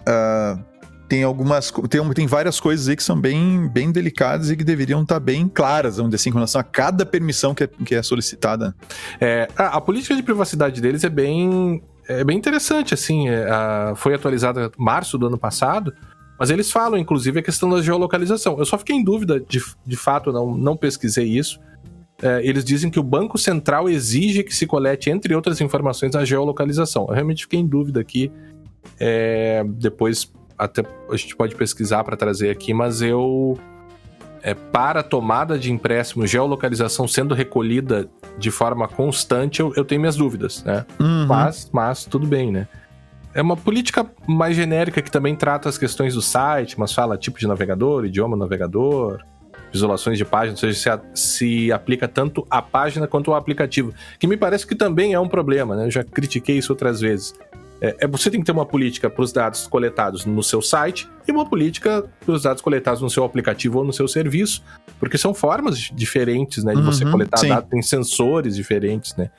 uh, tem algumas tem, tem várias coisas aí que são bem, bem delicadas e que deveriam estar bem claras, vamos dizer assim, com relação a cada permissão que é, que é solicitada. É, a, a, política de privacidade deles é bem, é bem interessante, assim, é, a, foi atualizada em março do ano passado, mas eles falam, inclusive, a questão da geolocalização. Eu só fiquei em dúvida, de, de fato, não, não pesquisei isso. É, eles dizem que o Banco Central exige que se colete, entre outras informações, a geolocalização. Eu realmente fiquei em dúvida aqui. É, depois até a gente pode pesquisar para trazer aqui, mas eu é, para tomada de empréstimo, geolocalização sendo recolhida de forma constante, eu, eu tenho minhas dúvidas, né? Uhum. Mas, mas tudo bem, né? É uma política mais genérica que também trata as questões do site, mas fala tipo de navegador, idioma navegador, isolações de página, ou seja, se, se aplica tanto a página quanto ao aplicativo, que me parece que também é um problema, né? Eu já critiquei isso outras vezes. É, é, você tem que ter uma política para os dados coletados no seu site e uma política para os dados coletados no seu aplicativo ou no seu serviço, porque são formas diferentes, né, de uhum, você coletar dados, tem sensores diferentes, né?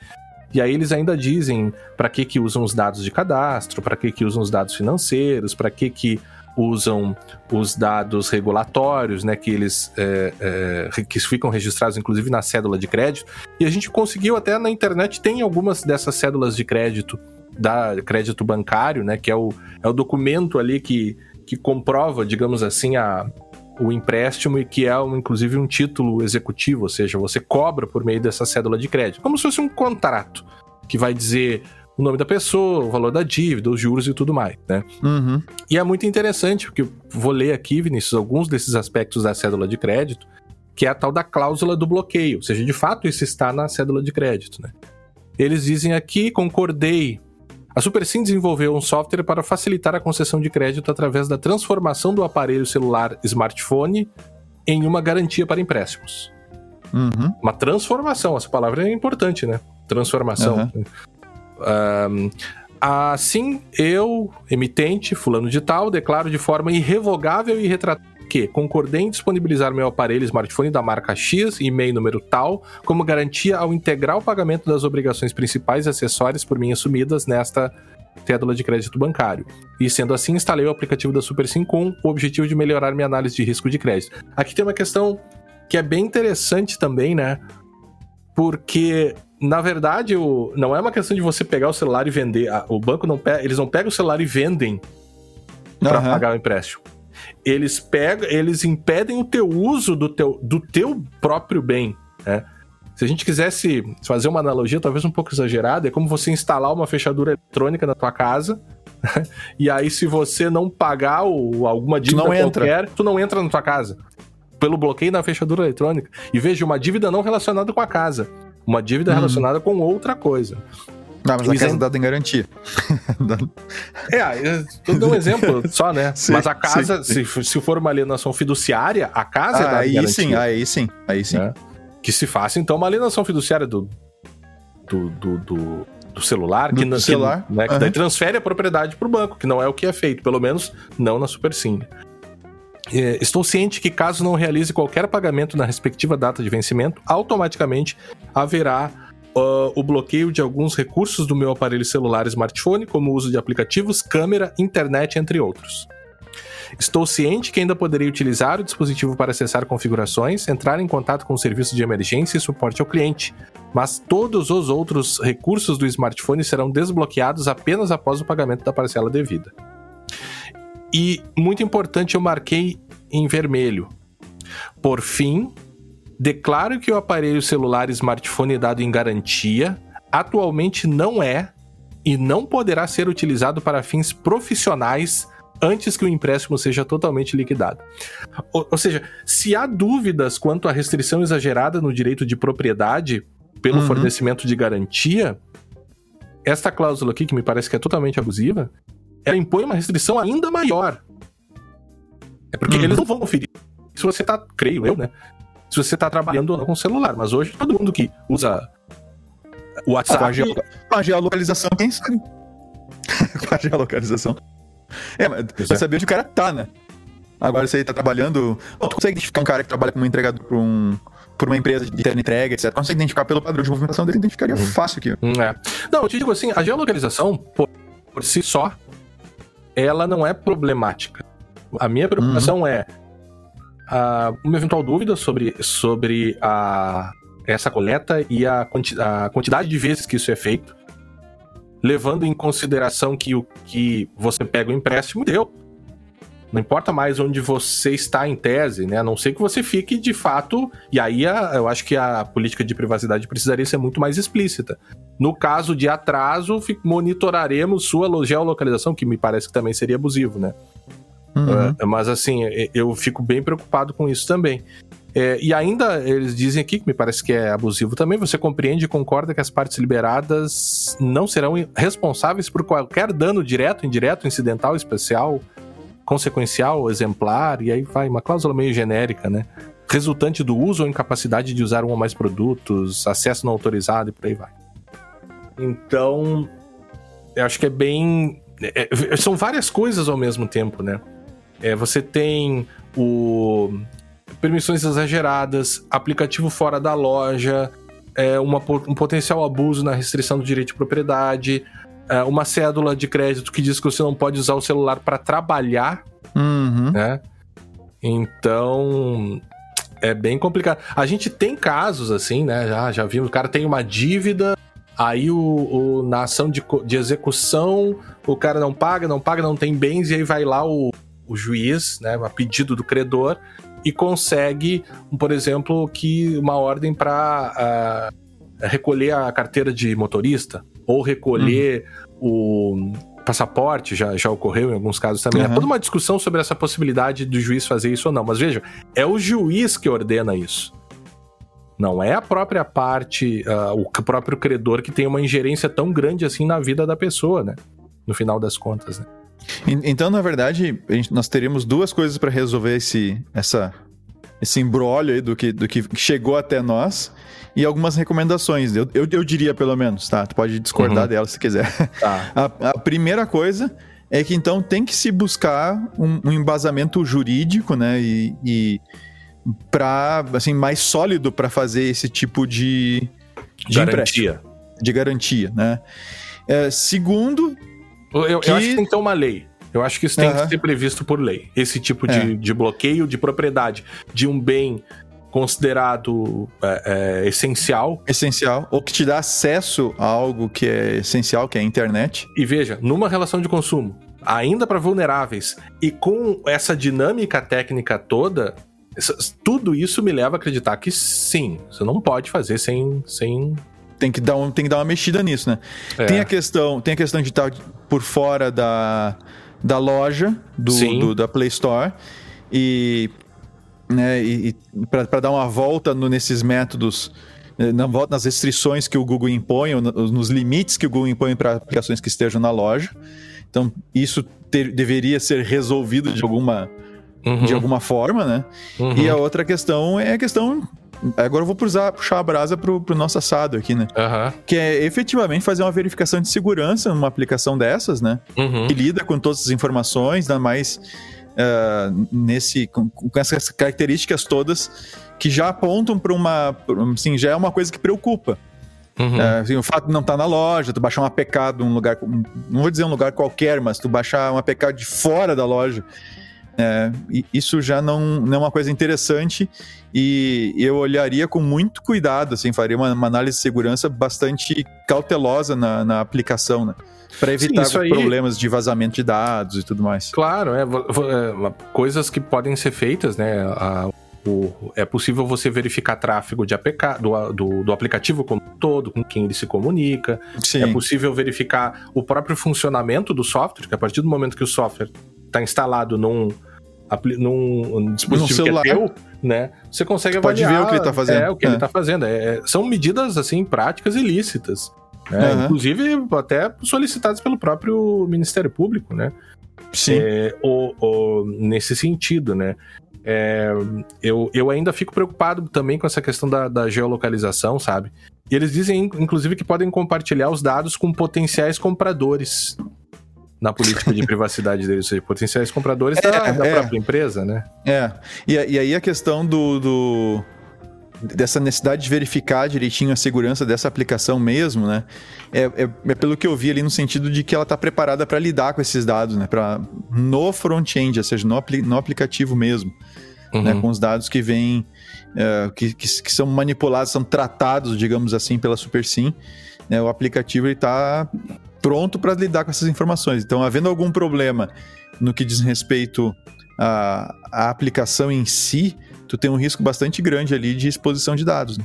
E aí eles ainda dizem para que que usam os dados de cadastro, para que que usam os dados financeiros, para que que usam os dados regulatórios, né, que eles é, é, que ficam registrados inclusive na cédula de crédito. E a gente conseguiu até na internet tem algumas dessas cédulas de crédito da crédito bancário, né, que é o, é o documento ali que, que comprova, digamos assim, a, o empréstimo e que é um, inclusive um título executivo, ou seja, você cobra por meio dessa cédula de crédito, como se fosse um contrato que vai dizer o nome da pessoa, o valor da dívida, os juros e tudo mais, né? Uhum. E é muito interessante, porque eu vou ler aqui, Vinícius, alguns desses aspectos da cédula de crédito, que é a tal da cláusula do bloqueio, ou seja, de fato isso está na cédula de crédito, né? Eles dizem aqui, concordei. A SuperSim desenvolveu um software para facilitar a concessão de crédito através da transformação do aparelho celular smartphone em uma garantia para empréstimos. Uhum. Uma transformação, essa palavra é importante, né? Transformação. Uhum. Um, assim, eu, emitente, fulano de tal, declaro de forma irrevogável e retratável que concordei em disponibilizar meu aparelho smartphone da marca X, e-mail número tal, como garantia ao integrar o pagamento das obrigações principais e acessórias por mim assumidas nesta cédula de crédito bancário. E sendo assim, instalei o aplicativo da Super com o objetivo de melhorar minha análise de risco de crédito. Aqui tem uma questão que é bem interessante também, né? Porque na verdade, o, não é uma questão de você pegar o celular e vender. O banco não pega, eles não pegam o celular e vendem para uhum. pagar o empréstimo. Eles pegam, eles impedem o teu uso do teu, do teu próprio bem, né? Se a gente quisesse fazer uma analogia, talvez um pouco exagerada, é como você instalar uma fechadura eletrônica na tua casa, [LAUGHS] e aí se você não pagar o, alguma dívida tu qualquer, tu não entra na tua casa. Pelo bloqueio na fechadura eletrônica. E veja, uma dívida não relacionada com a casa. Uma dívida uhum. relacionada com outra coisa. Não, mas Eles a casa dada em garantia. [LAUGHS] é, eu dou um exemplo [LAUGHS] só, né? Sim, mas a casa, sim. Se, se for uma alienação fiduciária, a casa ah, é dada aí em garantia. Sim, aí sim, aí sim. É. Que se faça, então, uma alienação fiduciária do, do, do, do, do celular, do, que, celular. Que, né, uhum. que daí transfere a propriedade para o banco, que não é o que é feito, pelo menos não na SuperSim. É, estou ciente que caso não realize qualquer pagamento na respectiva data de vencimento, automaticamente haverá uh, o bloqueio de alguns recursos do meu aparelho celular smartphone, como o uso de aplicativos, câmera, internet, entre outros. Estou ciente que ainda poderei utilizar o dispositivo para acessar configurações, entrar em contato com o serviço de emergência e suporte ao cliente, mas todos os outros recursos do smartphone serão desbloqueados apenas após o pagamento da parcela devida. E muito importante, eu marquei em vermelho. Por fim, declaro que o aparelho celular smartphone dado em garantia atualmente não é e não poderá ser utilizado para fins profissionais antes que o empréstimo seja totalmente liquidado. Ou, ou, seja, se há dúvidas quanto à restrição exagerada no direito de propriedade pelo uhum. fornecimento de garantia, esta cláusula aqui, que me parece que é totalmente abusiva, ela impõe uma restrição ainda maior. É porque uhum. eles não vão conferir se você tá, creio eu, né? Se você tá trabalhando com celular. Mas hoje todo mundo que usa o WhatsApp. Com a geolocalização, quem sabe? [LAUGHS] com a geolocalização. É, mas você é. saber onde o cara tá, né? Agora você tá trabalhando. Tu consegue identificar um cara que trabalha como entregador por um. Por uma empresa de entrega, etc. Consegue identificar pelo padrão de movimentação dele, identificaria uhum. fácil aqui. Hum, é. Não, eu te digo assim, a geolocalização, por, por si só, ela não é problemática. A minha preocupação uhum. é uh, uma eventual dúvida sobre, sobre a, essa coleta e a, quanti a quantidade de vezes que isso é feito, levando em consideração que o que você pega o empréstimo deu. Não importa mais onde você está em tese, né? A não ser que você fique de fato. E aí a, eu acho que a política de privacidade precisaria ser muito mais explícita. No caso de atraso, monitoraremos sua geolocalização, que me parece que também seria abusivo, né? Uhum. É, mas assim, eu fico bem preocupado com isso também. É, e ainda eles dizem aqui, que me parece que é abusivo também, você compreende e concorda que as partes liberadas não serão responsáveis por qualquer dano direto, indireto, incidental, especial, consequencial, exemplar, e aí vai, uma cláusula meio genérica, né? Resultante do uso ou incapacidade de usar um ou mais produtos, acesso não autorizado e por aí vai. Então, eu acho que é bem. É, é são várias coisas ao mesmo tempo, né? É, você tem o permissões exageradas, aplicativo fora da loja, é, uma, um potencial abuso na restrição do direito de propriedade, é, uma cédula de crédito que diz que você não pode usar o celular para trabalhar Uhum. Né? Então, é bem complicado. A gente tem casos assim, né? Já, já vimos, o cara tem uma dívida, aí o, o na ação de, de execução, o cara não paga, não paga, não tem bens, e aí vai lá o, o juiz, né, a pedido do credor, e consegue, por exemplo, que uma ordem para uh, ah, recolher a carteira de motorista ou recolher uhum. o passaporte, já, já ocorreu em alguns casos também. Uhum. É toda uma discussão sobre essa possibilidade do juiz fazer isso ou não. Mas veja, é o juiz que ordena isso. Não é a própria parte, uh, o próprio credor que tem uma ingerência tão grande assim na vida da pessoa, né? No final das contas, né? Então, na verdade, gente, nós teríamos duas coisas para resolver esse, essa, esse embrólio aí do que, do que chegou até nós e algumas recomendações. Eu, eu, eu diria, pelo menos, tá? Tu pode discordar uhum. dela se quiser. Tá. [LAUGHS] A, a, primeira coisa é que então tem que se buscar um, um embasamento jurídico, né? E, e para assim mais sólido para fazer esse tipo de, de garantia, de garantia, né? É, segundo, eu, que... eu, acho que tem que ter uma lei. Eu acho que isso tem uhum. que ser previsto por lei. Esse tipo de, é. de bloqueio de propriedade de um bem considerado é, é, essencial. Essencial. Ou que te dá acesso a algo que é essencial, que é a internet. E veja, numa relação de consumo, ainda para vulneráveis, e com essa dinâmica técnica toda, tudo isso me leva a acreditar que sim, você não pode fazer sem. sem... Tem que, dar um, tem que dar uma mexida nisso, né? É. Tem, a questão, tem a questão de estar por fora da, da loja do, do da Play Store. E né, e, e para dar uma volta no, nesses métodos, né, na volta nas restrições que o Google impõe, nos limites que o Google impõe para aplicações que estejam na loja. Então, isso ter, deveria ser resolvido de alguma, uhum. de alguma forma, né? Uhum. E a outra questão é a questão. Agora eu vou puxar, puxar a brasa pro, pro nosso assado aqui, né? Uhum. Que é efetivamente fazer uma verificação de segurança numa aplicação dessas, né? Uhum. Que lida com todas as informações, ainda mais uh, nesse com, com, essas características todas que já apontam para uma, assim, já é uma coisa que preocupa. Uhum. Uh, assim, o fato de não estar tá na loja, tu baixar um APK de um lugar, não vou dizer um lugar qualquer, mas tu baixar um APK de fora da loja, é, isso já não, não é uma coisa interessante e eu olharia com muito cuidado, assim, faria uma, uma análise de segurança bastante cautelosa na, na aplicação, né? Para evitar Sim, aí... problemas de vazamento de dados e tudo mais. Claro, é, é coisas que podem ser feitas, né? A, o, é possível você verificar tráfego de APK, do, do, do, aplicativo como um todo, com quem ele se comunica. Sim. É possível verificar o próprio funcionamento do software, que a partir do momento que o software está instalado num, num dispositivo que é teu, né? Você consegue avaliar Pode ver o que ele está fazendo. É, o que é. ele está fazendo. É, são medidas, assim, práticas e lícitas. Né? Uhum. Inclusive, até solicitadas pelo próprio Ministério Público, né? Sim. É, o, o, nesse sentido, né? É, eu, eu ainda fico preocupado também com essa questão da, da, geolocalização, sabe? E eles dizem, inclusive, que podem compartilhar os dados com potenciais compradores na política de [LAUGHS] privacidade deles, ou seja, potenciais compradores é, da, da é. própria empresa, né? É. E, e aí a questão do, do dessa necessidade de verificar direitinho a segurança dessa aplicação mesmo, né? É, é, é pelo que eu vi ali no sentido de que ela está preparada para lidar com esses dados, né? Pra, no front-end, ou seja, no, no aplicativo mesmo. Né? Uhum. Né, com os dados que vêm, uh, que, que, que, são manipulados, são tratados, digamos assim, pela SuperSim. Né, o aplicativo está pronto para lidar com essas informações. Então, havendo algum problema no que diz respeito à, à aplicação em si, tu tem um risco bastante grande ali de exposição de dados. Né?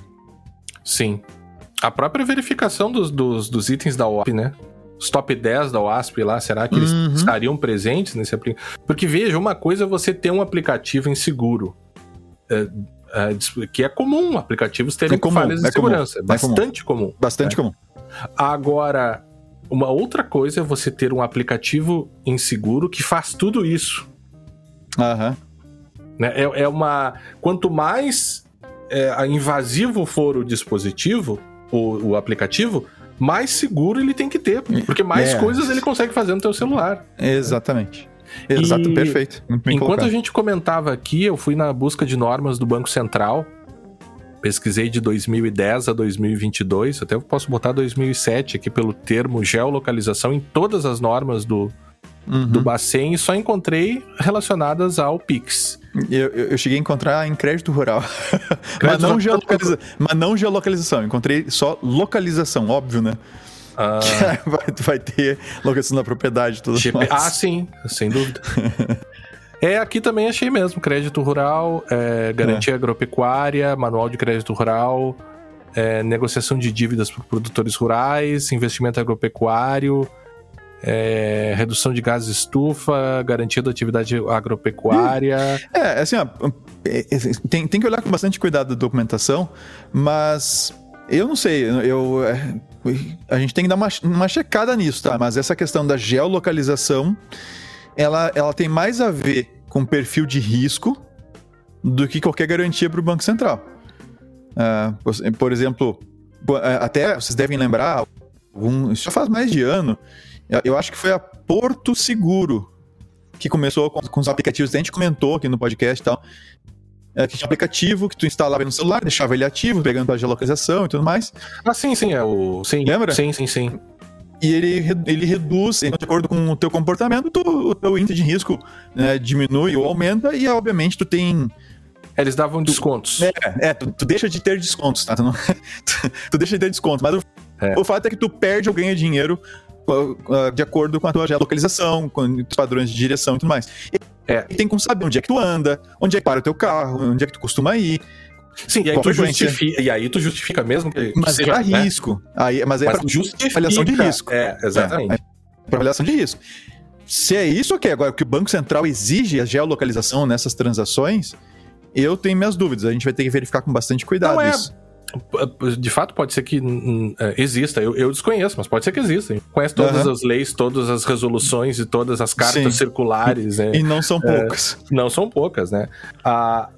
Sim. A própria verificação dos, dos, dos, itens da OASP, né? Os top 10 da OASP lá, será que eles uhum. estariam presentes nesse aplicativo? Porque veja, uma coisa é você ter um aplicativo inseguro. É, é, que é comum aplicativos terem é comum, falhas de é segurança. Comum, é bastante comum. comum. Bastante comum. Agora, uma outra coisa é você ter um aplicativo inseguro que faz tudo isso. Aham. Uhum. Né? É, é uma. Quanto mais é, invasivo for o dispositivo, o, o, aplicativo, mais seguro ele tem que ter. Porque mais é. coisas ele consegue fazer no teu celular. Exatamente. Exato, perfeito. enquanto a gente comentava aqui, eu fui na busca de normas do Banco Central. Pesquisei de 2010 a 2022, até eu posso botar 2007 aqui pelo termo geolocalização em todas as normas do, uhum. do Bacen e só encontrei relacionadas ao Pix. Eu, eu, cheguei a encontrar em crédito rural. [LAUGHS] Mas, não geolocaliza... mas não geolocalização. Encontrei só localização, óbvio, né? Ah. [LAUGHS] vai, vai ter locação da propriedade tudo mais. Ah, sim, sem dúvida. [LAUGHS] É, aqui também achei mesmo. Crédito rural, é, garantia é. agropecuária, manual de crédito rural, é, negociação de dívidas para produtores rurais, investimento agropecuário, é, redução de gases estufa, garantia da atividade agropecuária. É, assim, ó, é, é, tem, tem que olhar com bastante cuidado da documentação, mas eu não sei, eu, é, a gente tem que dar uma, uma checada nisso, tá? Mas essa questão da geolocalização, ela, ela tem mais a ver com perfil de risco do que qualquer garantia para o Banco Central. Uh, por exemplo, é, até vocês devem lembrar, um, isso já faz mais de ano, eu acho que foi a Porto Seguro que começou com, com os aplicativos, a gente comentou aqui no podcast e tal, é, que tinha um aplicativo que tu instalava no celular, deixava ele ativo, pegando a geolocalização e tudo mais. Ah, sim, sim, é o... Sim, Lembra? Sim, sim, sim. E ele, ele reduz, de acordo com o teu comportamento, tu, o teu índice de risco né, diminui ou aumenta, e obviamente tu tem eles davam descontos. É, é tu, tu, deixa de ter descontos, tá? Tu, não, [LAUGHS] tu, tu deixa de ter descontos, mas o, é. o fato é que tu perde ou ganha dinheiro de acordo com a tua geolocalização, com os padrões de direção e tudo mais. E, é. e tem como saber onde é que tu anda, onde é que para o teu carro, onde é que tu costuma ir. Sim, e aí, tu justifica, e aí tu justifica mesmo que Mas seja, é pra né? risco. Aí, mas é mas pra justifica. avaliação de risco. É, exatamente. É, é pra avaliação de risco. Se é isso, ok. Agora, que o Banco Central exige a geolocalização nessas transações, eu tenho minhas dúvidas. A gente vai ter que verificar com bastante cuidado Não é... De fato, pode ser que uh, exista. Eu, eu, desconheço, mas pode ser que exista. Conhece todas uhum. as leis, todas as resoluções e todas as cartas Sim. circulares. Né? E não são é, poucas. É, não são poucas, né? Ah,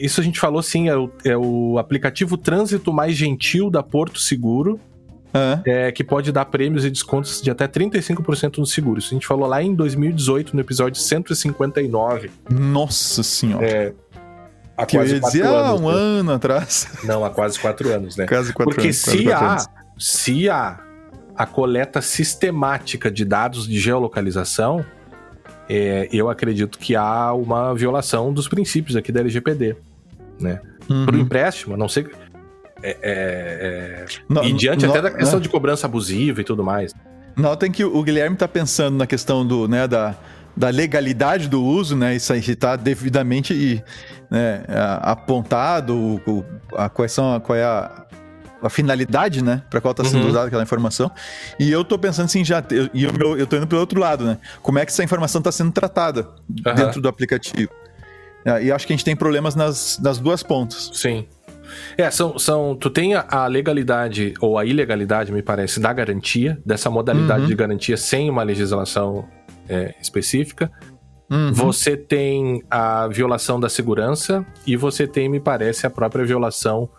isso a gente falou sim, é o, é o aplicativo Trânsito Mais Gentil da Porto Seguro. Uhum. É, que pode dar prêmios e descontos de até 35% no seguro. Isso a gente falou lá em 2018, no episódio 159. Nossa senhora. É, há que quase eu ia dizer, ah, anos, um né? ano atrás. [LAUGHS] Não, há quase quatro anos, né? Quase quatro Porque anos. se há, se há a coleta sistemática de dados de geolocalização, é, eu acredito que há uma violação dos princípios aqui da LGPD, né? Uhum. Para o empréstimo, não sei... É, é, é não, e diante não, até da questão é. de cobrança abusiva e tudo mais. Notem que o Guilherme está pensando na questão do, né, da, da legalidade do uso, né? Isso aí está devidamente né, apontado, a, quais são, qual é a, a finalidade, né, para qual está sendo uhum. usada aquela informação. E eu estou pensando assim, já, e eu, eu, eu tô indo pelo outro lado, né? Como é que essa informação está sendo tratada uhum. dentro do aplicativo? É, e acho que a gente tem problemas nas, nas duas pontas. Sim. É, são, são. Tu tem a, legalidade ou a ilegalidade, me parece, da garantia, dessa modalidade uhum. de garantia sem uma legislação é, específica. Uhum. Você tem a violação da segurança e você tem, me parece, a própria violação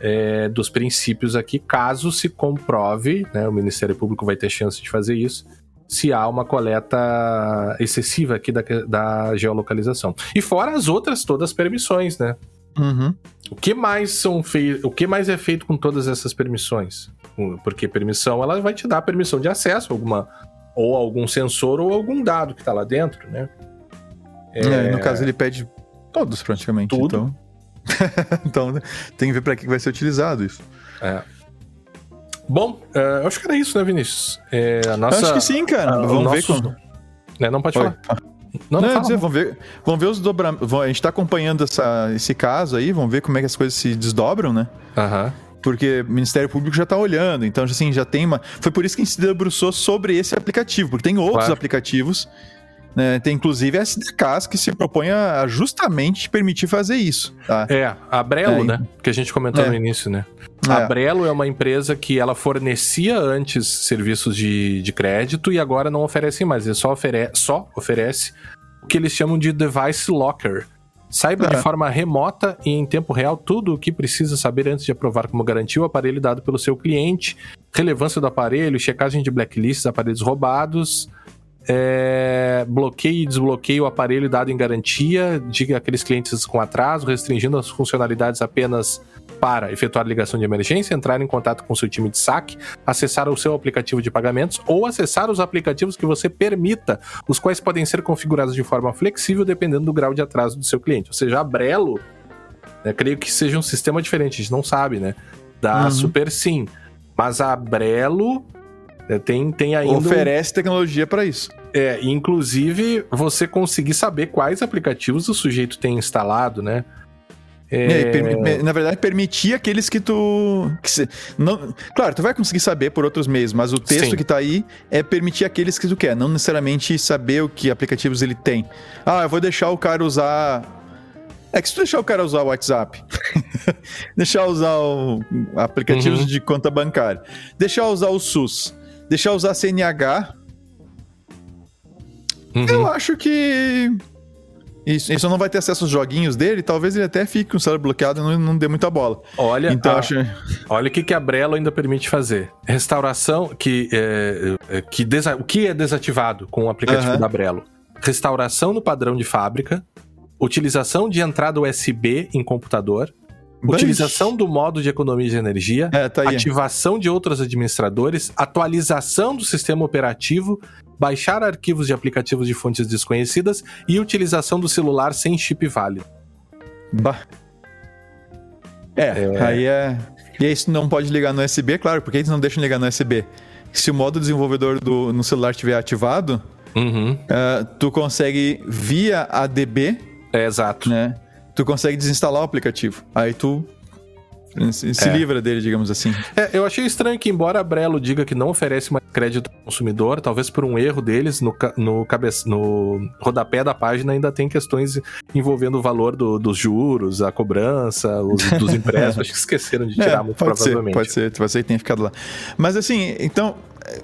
é, dos princípios aqui, caso se comprove, né, o Ministério Público vai ter chance de fazer isso, se há uma coleta excessiva aqui da, da geolocalização. E fora as outras todas as permissões, né? Uhum. O que mais são feitos? O que mais é feito com todas essas permissões? Porque permissão ela vai te dar permissão de acesso a alguma ou algum sensor ou algum dado que está lá dentro, né? É... No caso ele pede todos praticamente. Tudo. Então, [LAUGHS] então né, tem que ver para que vai ser utilizado isso. É. Bom, uh, acho que era isso, né, Vinícius? É, a nossa, acho que sim, cara. A, vamos ver como. Né, não pode Oi. falar. Não, não, não dizer, vamos ver, vamos ver os dobramentos. A gente está acompanhando essa, esse caso aí, vamos ver como é que as coisas se desdobram, né? Aham. Porque o Ministério Público já está olhando, então assim, já tem uma. Foi por isso que a gente se debruçou sobre esse aplicativo, porque tem outros claro. aplicativos né? Tem inclusive SDKs que se propõe a justamente permitir fazer isso. Tá? É, a Brelo, é, né? Que a gente comentou é. no início, né? É. A Brelo é uma empresa que ela fornecia antes serviços de, de crédito e agora não oferece mais. Ele só, ofere só oferece o que eles chamam de Device Locker. Saiba de forma remota e em tempo real tudo o que precisa saber antes de aprovar como garantia o aparelho dado pelo seu cliente, relevância do aparelho, checagem de blacklists, aparelhos roubados, é, bloqueie e desbloqueie o aparelho dado em garantia de aqueles clientes com atraso, restringindo as funcionalidades apenas para efetuar ligação de emergência, entrar em contato com seu time de saque, acessar o seu aplicativo de pagamentos ou acessar os aplicativos que você permita, os quais podem ser configurados de forma flexível dependendo do grau de atraso do seu cliente. Ou seja, a Brelo, né, creio que seja um sistema diferente, a gente não sabe, né? Da uhum. Super Sim. Mas a Brelo tem, tem ainda. Oferece tecnologia para isso. É, inclusive você conseguir saber quais aplicativos o sujeito tem instalado, né? É... Na verdade, permitir aqueles que tu. Que se... não... Claro, tu vai conseguir saber por outros meios, mas o texto Sim. que tá aí é permitir aqueles que tu quer, não necessariamente saber o que aplicativos ele tem. Ah, eu vou deixar o cara usar. É que se tu deixar o cara usar o WhatsApp, [LAUGHS] deixar usar o... aplicativos uhum. de conta bancária, deixar usar o SUS, deixar usar CNH, uhum. eu acho que isso, isso não vai ter acesso aos joguinhos dele, talvez ele até fique com o cérebro bloqueado e não, não dê muita bola. Olha, então, a, acho... olha o que, que a Brelo ainda permite fazer. Restauração, que, é, é, que desa... o que é desativado com o aplicativo uhum. da Brelo? Restauração no padrão de fábrica, utilização de entrada USB em computador, utilização do modo de economia de energia, é, tá ativação de outros administradores, atualização do sistema operativo baixar arquivos de aplicativos de fontes desconhecidas e utilização do celular sem chip válido. Bah. É, é, aí é. E aí, se não pode ligar no USB, claro, porque eles não deixam ligar no USB. Se o modo desenvolvedor do, no celular estiver ativado, uhum. uh, tu consegue via ADB. É, exato. Né? Tu consegue desinstalar o aplicativo. Aí tu se, se é. livra dele, digamos assim. É, eu achei estranho que, embora a Brelo diga que não oferece mais crédito ao consumidor, talvez por um erro deles, no, no, cabeça, no rodapé da página ainda tem questões envolvendo o valor do, dos juros, a cobrança, os, dos [LAUGHS] empréstimos. Acho que esqueceram de tirar, é, muito pode provavelmente. Ser, pode ser, pode ser que tenha ficado lá. Mas assim, então,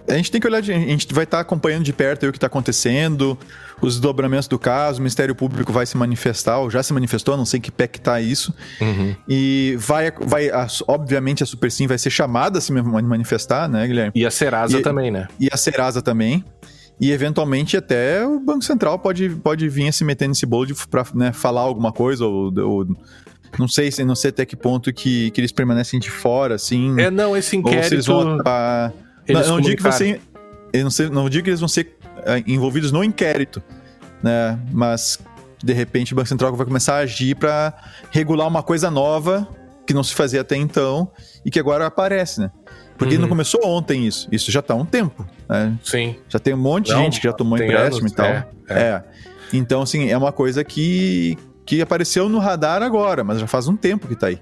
a gente tem que olhar, a gente vai estar acompanhando de perto o que está acontecendo, os desdobramentos do caso, o Ministério Público vai se manifestar, ou já se manifestou, não sei que pé que tá isso. Uhum. E vai, vai obviamente, a Super Sim vai ser chamada a se manifestar, né, Guilherme? E a Serasa e, também, né? E a Serasa também. E eventualmente até o Banco Central pode, pode vir a se meter nesse bolo para né, falar alguma coisa, ou, ou não sei, não sei até que ponto que, que eles permanecem de fora, assim. É, não, esse inquérito. Ou se eles vão. Não, não digo que você. Eu não, sei, não digo que eles vão ser envolvidos no inquérito, né? Mas de repente o Banco Central vai começar a agir para regular uma coisa nova que não se fazia até então e que agora aparece, né? Porque uhum. não começou ontem isso. Isso já está há um tempo. Né? Sim. Já tem um monte de gente que já tomou empréstimo anos, e tal. É, é. é. Então, assim, é uma coisa que, que apareceu no radar agora, mas já faz um tempo que está aí.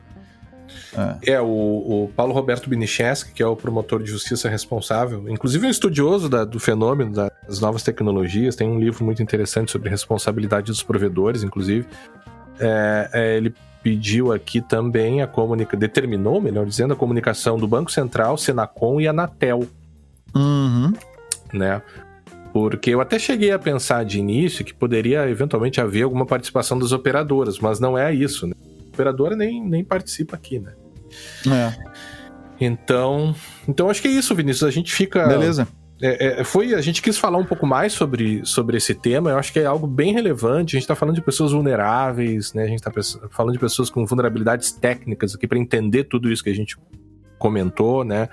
É, é o, o, Paulo Roberto Binicheski, que é o promotor de justiça responsável, inclusive um estudioso da, do fenômeno das novas tecnologias, tem um livro muito interessante sobre responsabilidade dos provedores, inclusive. É, é, ele pediu aqui também a comunicação, determinou, melhor dizendo, a comunicação do Banco Central, Senacom e Anatel. Uhum. Né? Porque eu até cheguei a pensar de início que poderia eventualmente haver alguma participação das operadoras, mas não é isso, né? operadora nem, nem participa aqui, né? É. Então, então acho que é isso, Vinícius. A gente fica. Beleza. É, é, foi, a gente quis falar um pouco mais sobre, sobre esse tema. Eu acho que é algo bem relevante. A gente está falando de pessoas vulneráveis, né? A gente está falando de pessoas com vulnerabilidades técnicas aqui para entender tudo isso que a gente comentou, né?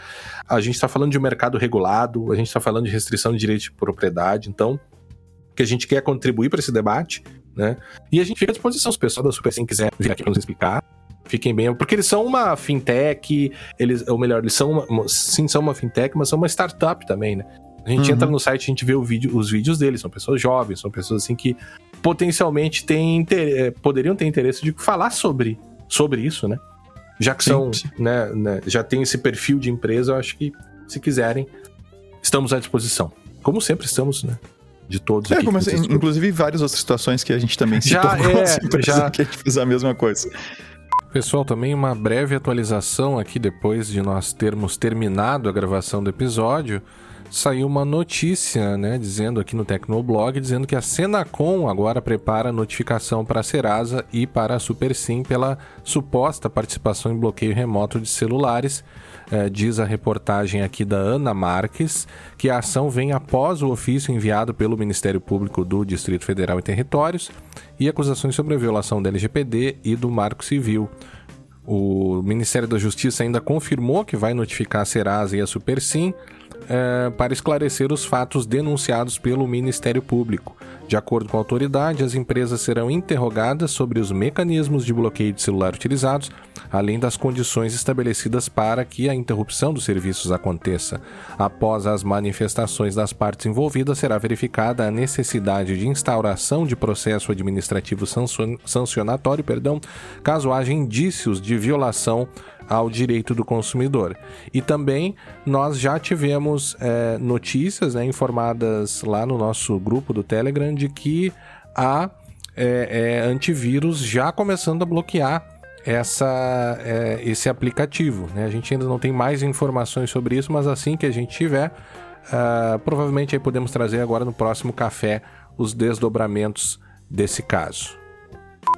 A gente está falando de um mercado regulado, a gente está falando de restrição de direito de propriedade. Então, que a gente quer contribuir para esse debate, né? E a gente fica à disposição, se o pessoal da Super quiser vir aqui para nos explicar, fiquem bem, porque eles são uma fintech, eles, ou melhor, eles são uma, sim, são uma fintech, mas são uma startup também, né? A gente uhum. entra no site, a gente vê vídeo, os vídeos deles, são pessoas jovens, são pessoas assim que potencialmente têm eh, poderiam ter interesse de falar sobre, sobre isso, né? Já que sim, são, sim. Né, né, já tem esse perfil de empresa, eu acho que se quiserem, estamos à disposição. Como sempre estamos, né? de todos. É, como assim, inclusive várias outras situações que a gente também citou [LAUGHS] já, é, já que a gente fez a mesma coisa. Pessoal, também uma breve atualização aqui depois de nós termos terminado a gravação do episódio. Saiu uma notícia, né, dizendo aqui no Tecnoblog, dizendo que a Senacom agora prepara notificação para a Serasa e para a SuperSim pela suposta participação em bloqueio remoto de celulares. É, diz a reportagem aqui da Ana Marques que a ação vem após o ofício enviado pelo Ministério Público do Distrito Federal e Territórios e acusações sobre a violação da LGPD e do Marco Civil. O Ministério da Justiça ainda confirmou que vai notificar a Serasa e a SuperSim é, para esclarecer os fatos denunciados pelo Ministério Público. De acordo com a autoridade, as empresas serão interrogadas sobre os mecanismos de bloqueio de celular utilizados, além das condições estabelecidas para que a interrupção dos serviços aconteça. Após as manifestações das partes envolvidas, será verificada a necessidade de instauração de processo administrativo sancionatório, perdão, caso haja indícios de violação ao direito do consumidor. E também nós já tivemos é, notícias né, informadas lá no nosso grupo do Telegram de que há é, é, antivírus já começando a bloquear essa, é, esse aplicativo. Né? A gente ainda não tem mais informações sobre isso, mas assim que a gente tiver, uh, provavelmente aí podemos trazer agora no próximo café os desdobramentos desse caso.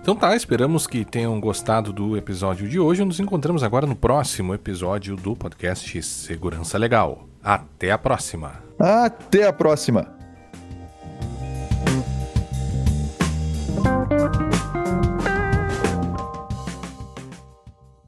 Então tá, esperamos que tenham gostado do episódio de hoje. Nos encontramos agora no próximo episódio do podcast Segurança Legal. Até a próxima. Até a próxima.